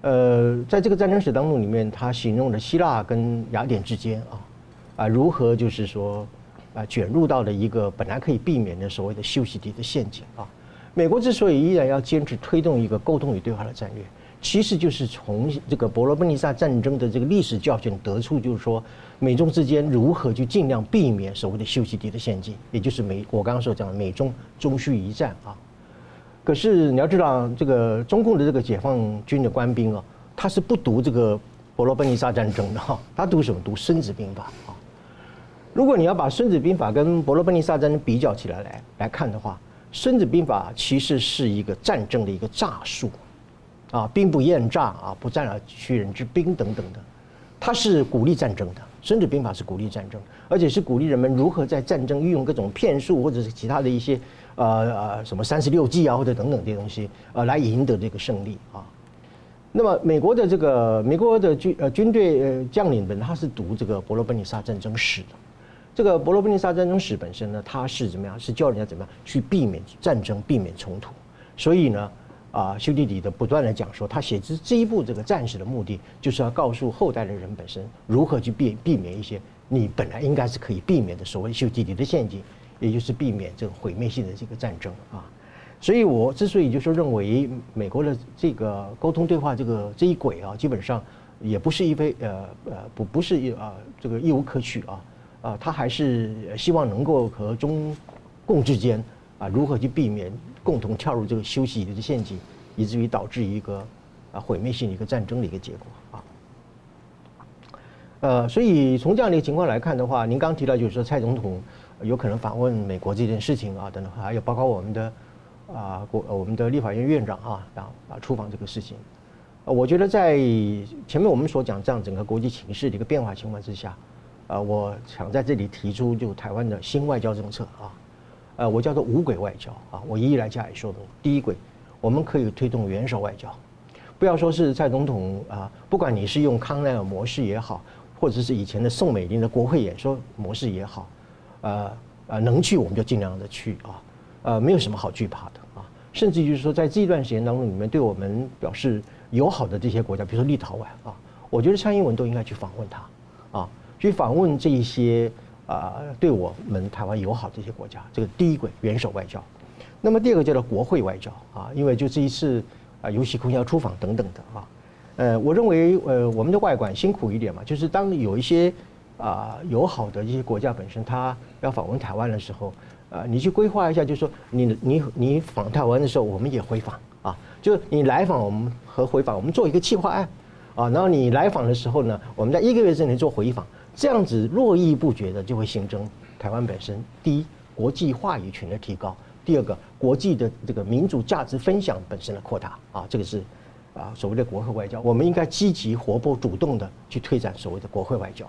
呃，在这个战争史当中里面，他形容了希腊跟雅典之间啊啊如何就是说。啊，卷入到了一个本来可以避免的所谓的修昔底的陷阱啊！美国之所以依然要坚持推动一个沟通与对话的战略，其实就是从这个伯罗奔尼撒战争的这个历史教训得出，就是说美中之间如何去尽量避免所谓的修昔底的陷阱，也就是美我刚刚所讲的美中终须一战啊。可是你要知道，这个中共的这个解放军的官兵啊，他是不读这个伯罗奔尼撒战争的 (laughs) 哈，他读什么？读《孙子兵法》啊。如果你要把《孙子兵法》跟伯罗奔尼撒战争比较起来来来看的话，《孙子兵法》其实是一个战争的一个诈术，啊，兵不厌诈啊，不战而屈人之兵等等的，它是鼓励战争的。《孙子兵法》是鼓励战争，而且是鼓励人们如何在战争运用各种骗术或者是其他的一些呃呃什么三十六计啊或者等等这些东西，呃，来赢得这个胜利啊。那么美国的这个美国的军呃军队呃将领们，他是读这个伯罗奔尼撒战争史的。这个伯罗奔尼撒战争史本身呢，他是怎么样？是教人家怎么样去避免战争、避免冲突。所以呢，啊，修昔底的不断的讲说，他写这这一部这个战史的目的，就是要告诉后代的人本身如何去避避免一些你本来应该是可以避免的所谓修昔底的陷阱，也就是避免这个毁灭性的这个战争啊。所以我之所以就是认为美国的这个沟通对话这个这一轨啊，基本上也不是一非呃呃不不是一啊这个一无可取啊。啊，他还是希望能够和中共之间啊，如何去避免共同跳入这个修昔底德的陷阱，以至于导致一个啊毁灭性的一个战争的一个结果啊。呃，所以从这样的一个情况来看的话，您刚提到就是说蔡总统有可能访问美国这件事情啊，等等，还有包括我们的啊国我们的立法院院长啊啊啊出访这个事情，我觉得在前面我们所讲这样整个国际情势的一个变化情况之下。啊，我想在这里提出就台湾的新外交政策啊，呃，我叫做五轨外交啊，我一一来加以说明。第一轨，我们可以推动元首外交，不要说是蔡总统啊，不管你是用康奈尔模式也好，或者是以前的宋美龄的国会演说模式也好，呃呃，能去我们就尽量的去啊，呃，没有什么好惧怕的啊，甚至就是说在这一段时间当中，你们对我们表示友好的这些国家，比如说立陶宛啊，我觉得蔡英文都应该去访问他啊。去访问这一些啊，对我们台湾友好这些国家，这个第一轨元首外交。那么第二个叫做国会外交啊，因为就这一次啊，尤熙坤要出访等等的啊，呃，我认为呃，我们的外管辛苦一点嘛，就是当有一些啊友好的一些国家本身他要访问台湾的时候，啊，你去规划一下，就是说你你你访台湾的时候，我们也回访啊，就是你来访我们和回访，我们做一个计划案啊，然后你来访的时候呢，我们在一个月之内做回访。这样子络绎不绝的就会形成台湾本身第一国际话语权的提高，第二个国际的这个民主价值分享本身的扩大啊，这个是啊所谓的国会外交，我们应该积极活泼主动的去推展所谓的国会外交。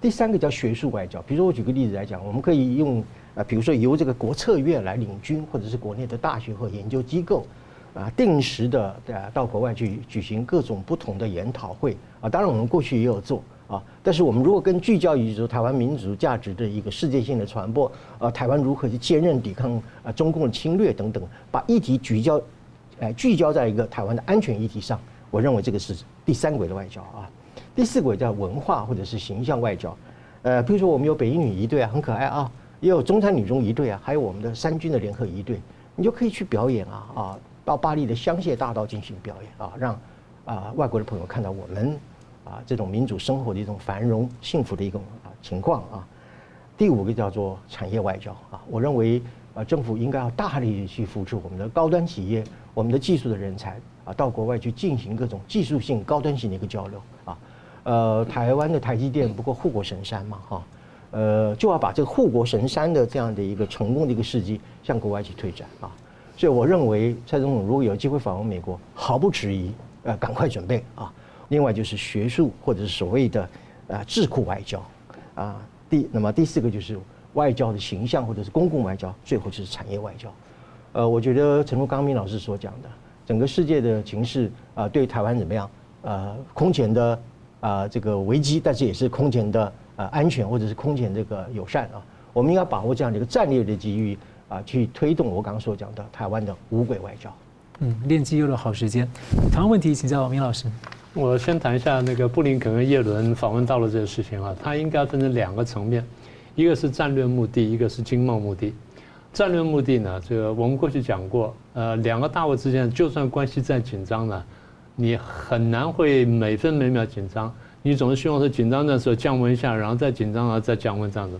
第三个叫学术外交，比如说我举个例子来讲，我们可以用啊，比如说由这个国策院来领军，或者是国内的大学和研究机构啊，定时的啊到国外去举行各种不同的研讨会啊，当然我们过去也有做。啊！但是我们如果更聚焦于说台湾民主价值的一个世界性的传播，呃，台湾如何去坚韧抵抗啊中共的侵略等等，把议题聚焦哎，聚焦在一个台湾的安全议题上。我认为这个是第三轨的外交啊。第四轨叫文化或者是形象外交。呃，比如说我们有北英女仪队啊，很可爱啊，也有中山女中仪队啊，还有我们的三军的联合仪队，你就可以去表演啊啊，到巴黎的香榭大道进行表演啊，让啊外国的朋友看到我们啊这种民主生活的一种繁荣幸福的一种啊情况啊。第五个叫做产业外交啊，我认为啊政府应该要大力去扶持我们的高端企业，我们的技术的人才啊到国外去进行各种技术性高端性的一个交流啊。呃，台湾的台积电不过护国神山嘛哈，呃就要把这个护国神山的这样的一个成功的一个事迹向国外去推展啊。所以我认为蔡总统如果有机会访问美国，毫不迟疑，呃赶快准备啊。另外就是学术或者是所谓的呃智库外交啊。第那么第四个就是外交的形象或者是公共外交，最后就是产业外交。呃，我觉得陈如刚明老师所讲的，整个世界的情势啊，对台湾怎么样？呃，空前的啊这个危机，但是也是空前的呃安全或者是空前这个友善啊。我们应该把握这样的一个战略的机遇啊，去推动我刚刚所讲的台湾的五轨外交。嗯，练机又的好时间。同样问题请教明老师。我先谈一下那个布林肯跟叶伦访问到了这个事情啊，它应该分成两个层面，一个是战略目的，一个是经贸目的。战略目的呢，这个我们过去讲过，呃，两个大国之间就算关系再紧张呢，你很难会每分每秒紧张，你总是希望是紧张的时候降温一下，然后再紧张然后再降温这样子。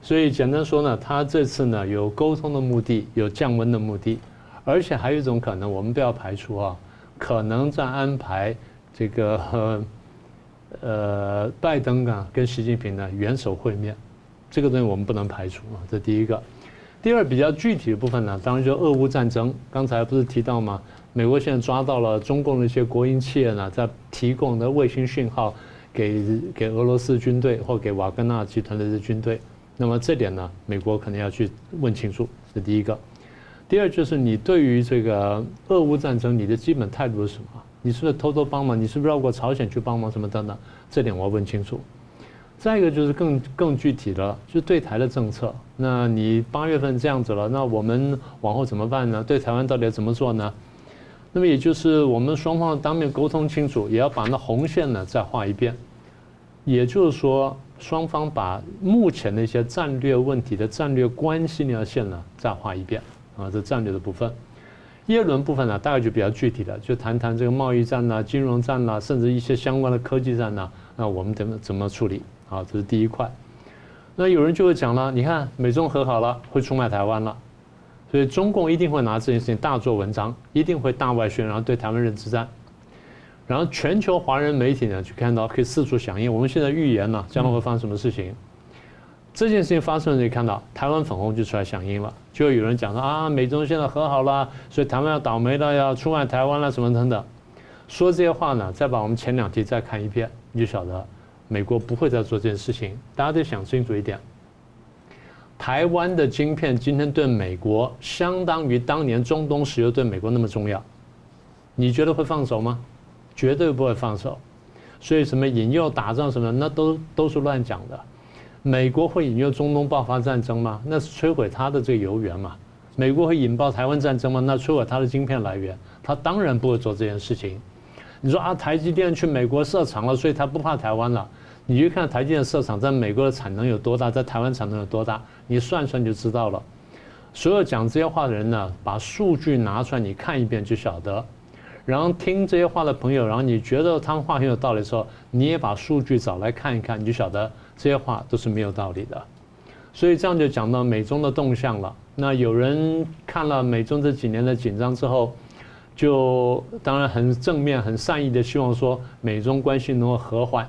所以简单说呢，他这次呢有沟通的目的，有降温的目的，而且还有一种可能，我们不要排除啊，可能在安排。这个呃，拜登啊，跟习近平呢元首会面，这个东西我们不能排除啊。这第一个，第二比较具体的部分呢，当然就俄乌战争。刚才不是提到吗？美国现在抓到了中共的一些国营企业呢，在提供的卫星讯号给给俄罗斯军队或给瓦格纳集团的这军队。那么这点呢，美国可能要去问清楚。这第一个，第二就是你对于这个俄乌战争，你的基本态度是什么？你是不是偷偷帮忙？你是不是绕过朝鲜去帮忙什么等等？这点我要问清楚。再一个就是更更具体的，就是对台的政策。那你八月份这样子了，那我们往后怎么办呢？对台湾到底要怎么做呢？那么也就是我们双方当面沟通清楚，也要把那红线呢再画一遍。也就是说，双方把目前的一些战略问题的战略关系那条线呢再画一遍啊，这战略的部分。耶伦部分呢，大概就比较具体的，就谈谈这个贸易战呐、金融战呐，甚至一些相关的科技战呐，那我们怎么怎么处理？啊，这是第一块。那有人就会讲了，你看美中和好了，会出卖台湾了，所以中共一定会拿这件事情大做文章，一定会大外宣，然后对台湾认知战。然后全球华人媒体呢，去看到可以四处响应，我们现在预言呢将来会发生什么事情。这件事情发生了，你看到台湾粉红就出来响应了，就有人讲说啊，美中现在和好了，所以台湾要倒霉了，要出卖台湾了，什么等等。说这些话呢，再把我们前两题再看一遍，你就晓得美国不会再做这件事情。大家得想清楚一点，台湾的晶片今天对美国相当于当年中东石油对美国那么重要，你觉得会放手吗？绝对不会放手。所以什么引诱打仗什么，那都都是乱讲的。美国会引诱中东爆发战争吗？那是摧毁它的这个油源嘛。美国会引爆台湾战争吗？那摧毁它的晶片来源，它当然不会做这件事情。你说啊，台积电去美国设厂了，所以他不怕台湾了。你去看台积电设厂在美国的产能有多大，在台湾产能有多大，你算算就知道了。所有讲这些话的人呢，把数据拿出来，你看一遍就晓得。然后听这些话的朋友，然后你觉得他们话很有道理的时候，你也把数据找来看一看，你就晓得。这些话都是没有道理的，所以这样就讲到美中的动向了。那有人看了美中这几年的紧张之后，就当然很正面、很善意的希望说美中关系能够和缓。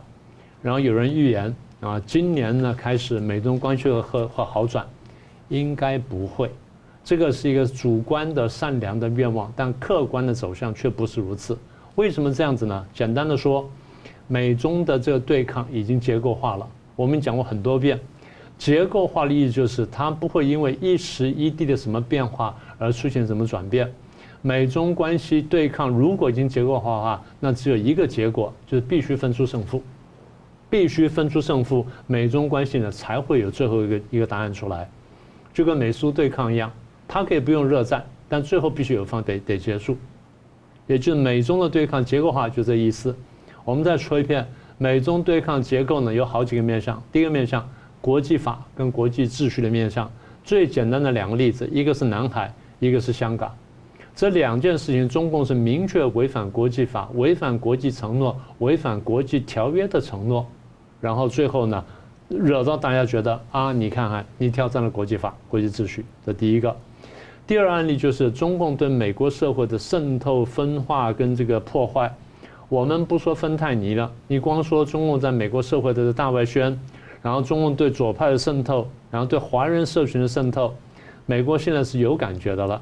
然后有人预言啊，今年呢开始美中关系会和和好转，应该不会。这个是一个主观的善良的愿望，但客观的走向却不是如此。为什么这样子呢？简单的说，美中的这个对抗已经结构化了。我们讲过很多遍，结构化的意思就是它不会因为一时一地的什么变化而出现什么转变。美中关系对抗如果已经结构化的话，那只有一个结果，就是必须分出胜负，必须分出胜负，美中关系呢才会有最后一个一个答案出来。就跟美苏对抗一样，它可以不用热战，但最后必须有方得得结束也就是美中的对抗结构化就这意思。我们再说一遍，美中对抗结构呢有好几个面向。第一个面向，国际法跟国际秩序的面向。最简单的两个例子，一个是南海，一个是香港。这两件事情，中共是明确违反国际法、违反国际承诺、违反国际条约的承诺，然后最后呢，惹到大家觉得啊，你看看，你挑战了国际法、国际秩序。这第一个。第二案例就是中共对美国社会的渗透、分化跟这个破坏。我们不说芬太尼了，你光说中共在美国社会的大外宣。然后中共对左派的渗透，然后对华人社群的渗透，美国现在是有感觉的了。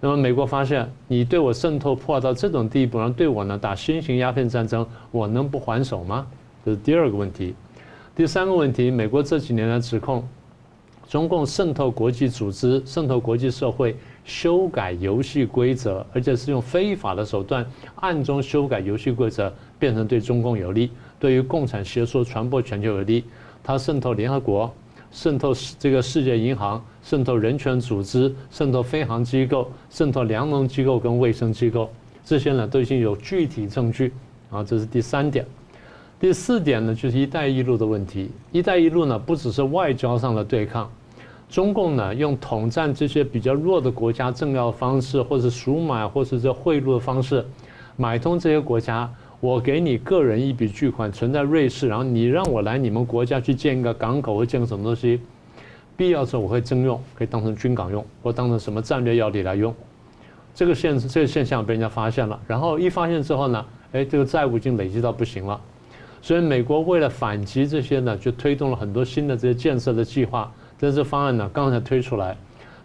那么美国发现你对我渗透破坏到这种地步，然后对我呢打新型鸦片战争，我能不还手吗？这是第二个问题。第三个问题，美国这几年来指控中共渗透国际组织、渗透国际社会、修改游戏规则，而且是用非法的手段暗中修改游戏规则，变成对中共有利，对于共产邪说传播全球有利。它渗透联合国，渗透这个世界银行，渗透人权组织，渗透飞航机构，渗透粮农机构跟卫生机构，这些呢都已经有具体证据啊。这是第三点。第四点呢，就是“一带一路”的问题。“一带一路”呢，不只是外交上的对抗，中共呢用统战这些比较弱的国家政要方式，或者赎买，或是这贿赂的方式，买通这些国家。我给你个人一笔巨款存在瑞士，然后你让我来你们国家去建一个港口或建个什么东西，必要时候我会征用，可以当成军港用，或当成什么战略要地来用。这个现这个现象被人家发现了，然后一发现之后呢，哎，这个债务已经累积到不行了，所以美国为了反击这些呢，就推动了很多新的这些建设的计划。但这方案呢，刚才推出来。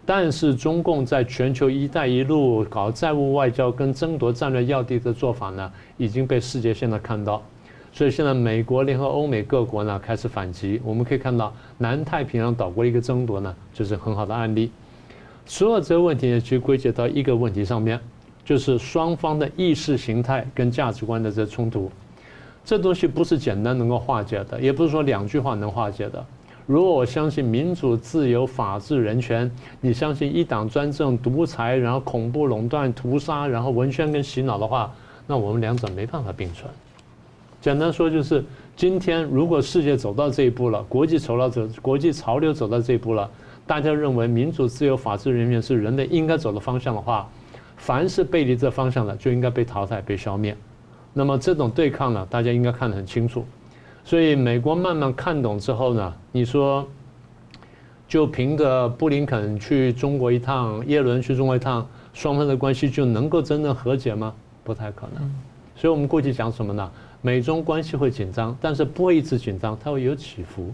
但是中共在全球“一带一路”搞债务外交跟争夺战略要地的做法呢，已经被世界现在看到，所以现在美国联合欧美各国呢开始反击。我们可以看到南太平洋岛国的一个争夺呢，就是很好的案例。所有这些问题呢，其实归结到一个问题上面，就是双方的意识形态跟价值观的这冲突。这东西不是简单能够化解的，也不是说两句话能化解的。如果我相信民主、自由、法治、人权，你相信一党专政、独裁，然后恐怖垄断、屠杀，然后文宣跟洗脑的话，那我们两者没办法并存。简单说就是，今天如果世界走到这一步了，国际潮流走，国际潮流走到这一步了，大家认为民主、自由、法治、人权是人类应该走的方向的话，凡是背离这方向的，就应该被淘汰、被消灭。那么这种对抗呢，大家应该看得很清楚。所以美国慢慢看懂之后呢，你说，就凭着布林肯去中国一趟，耶伦去中国一趟，双方的关系就能够真正和解吗？不太可能。所以我们过去讲什么呢？美中关系会紧张，但是不会一直紧张，它会有起伏。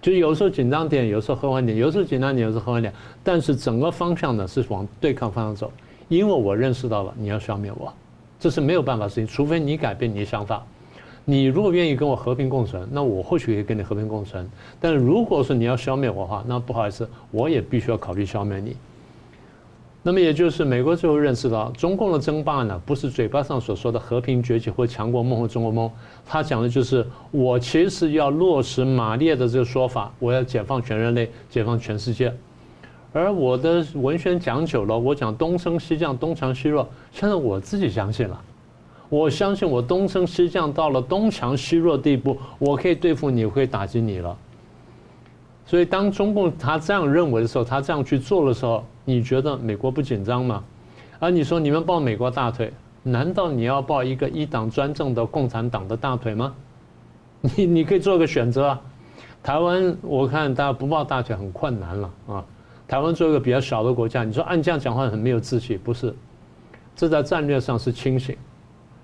就有时候紧张点，有时候和缓点，有时候紧张点，有时候和缓点，但是整个方向呢是往对抗方向走。因为我认识到了你要消灭我，这是没有办法的事情，除非你改变你的想法。你如果愿意跟我和平共存，那我或许可以跟你和平共存。但如果说你要消灭我的话，那不好意思，我也必须要考虑消灭你。那么也就是美国最后认识到，中共的争霸呢，不是嘴巴上所说的和平崛起或强国梦或中国梦，他讲的就是我其实要落实马列的这个说法，我要解放全人类，解放全世界。而我的文宣讲久了，我讲东升西降，东强西弱，现在我自己相信了。我相信我东升西降到了东强西弱地步，我可以对付你，我可以打击你了。所以当中共他这样认为的时候，他这样去做的时候，你觉得美国不紧张吗？而你说你们抱美国大腿，难道你要抱一个一党专政的共产党的大腿吗？(laughs) 你你可以做个选择啊。台湾我看大家不抱大腿很困难了啊。台湾作为一个比较小的国家，你说按这样讲话很没有志气，不是？这在战略上是清醒。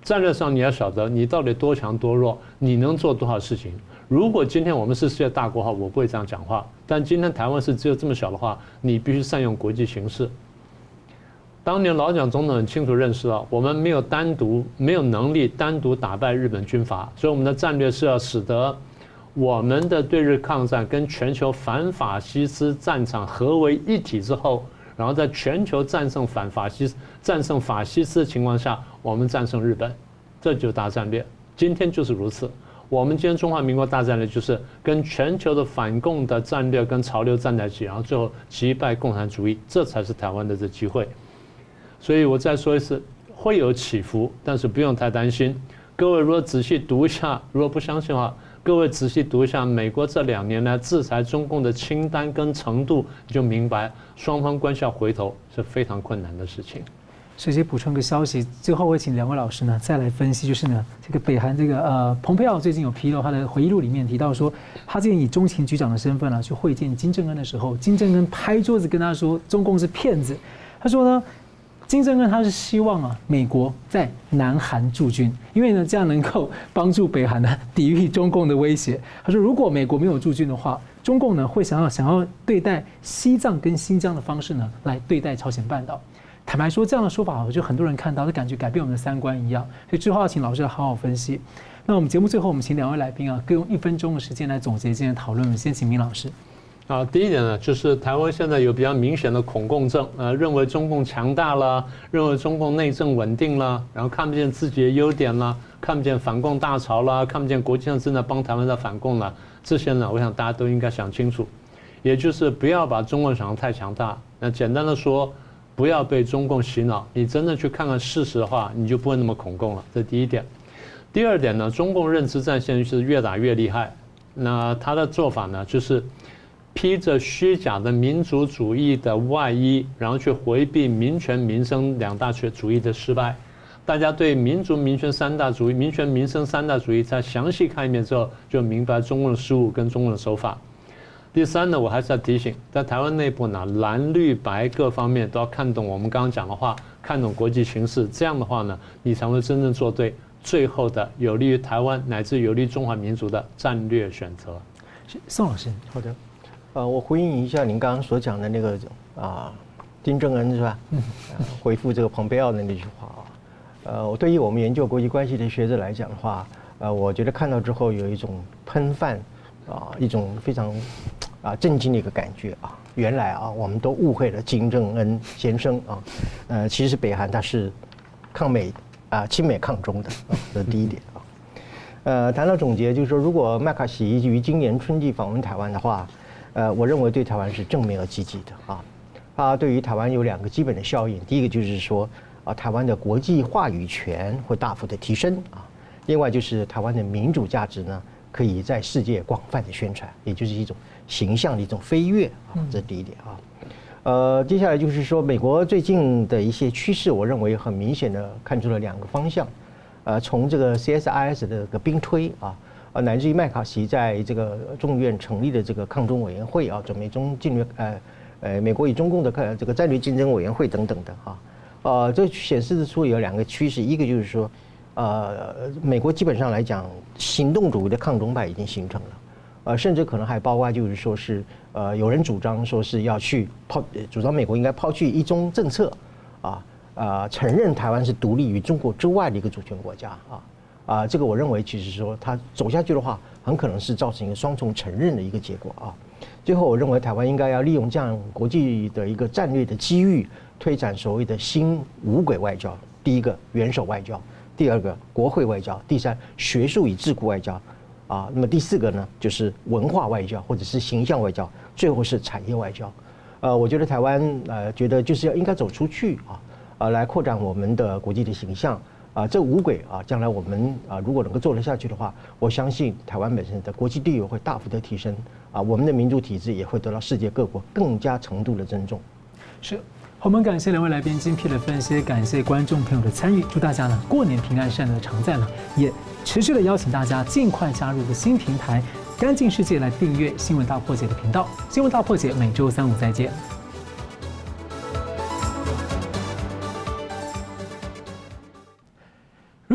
战略上，你要晓得你到底多强多弱，你能做多少事情。如果今天我们是世界大国的话，我不会这样讲话。但今天台湾是只有这么小的话，你必须善用国际形势。当年老蒋总统很清楚认识到，我们没有单独没有能力单独打败日本军阀，所以我们的战略是要使得我们的对日抗战跟全球反法西斯战场合为一体之后。然后在全球战胜反法西斯、战胜法西斯的情况下，我们战胜日本，这就是大战略。今天就是如此。我们今天中华民国大战略就是跟全球的反共的战略跟潮流站在一起，然后最后击败共产主义，这才是台湾的这机会。所以我再说一次，会有起伏，但是不用太担心。各位如果仔细读一下，如果不相信的话，各位仔细读一下美国这两年来制裁中共的清单跟程度，你就明白双方关系要回头是非常困难的事情。直接补充个消息，最后我请两位老师呢再来分析，就是呢这个北韩这个呃蓬佩奥最近有披露他的回忆录里面提到说，他之前以中情局长的身份呢去会见金正恩的时候，金正恩拍桌子跟他说中共是骗子。他说呢，金正恩他是希望啊美国在南韩驻军，因为呢这样能够帮助北韩呢抵御中共的威胁。他说如果美国没有驻军的话，中共呢会想要想要对待西藏跟新疆的方式呢来对待朝鲜半岛。坦白说，这样的说法，我就很多人看到，就感觉改变我们的三观一样。所以之后要请老师好好分析。那我们节目最后，我们请两位来宾啊，各用一分钟的时间来总结今天讨论。我们先请明老师。啊，第一点呢，就是台湾现在有比较明显的恐共症，呃，认为中共强大了，认为中共内政稳定了，然后看不见自己的优点了，看不见反共大潮了，看不见国际上正在帮台湾在反共了。这些呢，我想大家都应该想清楚，也就是不要把中共想得太强大。那简单的说。不要被中共洗脑，你真的去看看事实的话，你就不会那么恐共了。这第一点。第二点呢，中共认知战线是越打越厉害。那他的做法呢，就是披着虚假的民族主义的外衣，然后去回避民权民生两大权主义的失败。大家对民族民权三大主义、民权民生三大主义再详细看一遍之后，就明白中共的失误跟中共的手法。第三呢，我还是要提醒，在台湾内部呢，蓝绿白各方面都要看懂我们刚刚讲的话，看懂国际形势，这样的话呢，你才会真正做对最后的有利于台湾乃至有利于中华民族的战略选择。宋老师，好的，呃，我回应一下您刚刚所讲的那个啊，金正恩是吧？嗯，回复这个蓬佩奥的那句话啊，呃，我对于我们研究国际关系的学者来讲的话，呃，我觉得看到之后有一种喷饭。啊，一种非常啊震惊的一个感觉啊！原来啊，我们都误会了金正恩先生啊。呃，其实北韩他是抗美啊、亲美抗中的啊，这是第一点啊。呃，谈到总结，就是说，如果麦卡锡于今年春季访问台湾的话，呃，我认为对台湾是正面而积极的啊。它对于台湾有两个基本的效应，第一个就是说啊，台湾的国际话语权会大幅的提升啊。另外就是台湾的民主价值呢。可以在世界广泛的宣传，也就是一种形象的一种飞跃啊，这是第一点啊。呃，接下来就是说，美国最近的一些趋势，我认为很明显的看出了两个方向。呃，从这个 CSIS 的这个兵推啊，啊，乃至于麦卡锡在这个众议院成立的这个抗中委员会啊，准美中战略呃呃美国与中共的这个战略竞争委员会等等的啊，呃，这显示出有两个趋势，一个就是说。呃，美国基本上来讲，行动主义的抗中派已经形成了，呃，甚至可能还包括就是说是，呃，有人主张说是要去抛，主张美国应该抛弃一中政策，啊，啊，承认台湾是独立于中国之外的一个主权国家，啊，啊，这个我认为其实说他走下去的话，很可能是造成一个双重承认的一个结果啊。最后，我认为台湾应该要利用这样国际的一个战略的机遇，推展所谓的新五轨外交，第一个元首外交。第二个国会外交，第三学术与智库外交，啊，那么第四个呢，就是文化外交或者是形象外交，最后是产业外交。呃，我觉得台湾呃觉得就是要应该走出去啊，呃，来扩展我们的国际的形象啊，这五轨啊，将来我们啊如果能够做得下去的话，我相信台湾本身的国际地位会大幅的提升啊，我们的民主体制也会得到世界各国更加程度的尊重。是。我们感谢两位来宾精辟的分析，感谢观众朋友的参与，祝大家呢过年平安，善乐常在呢，也持续的邀请大家尽快加入个新平台“干净世界”来订阅《新闻大破解》的频道，《新闻大破解》每周三五再见。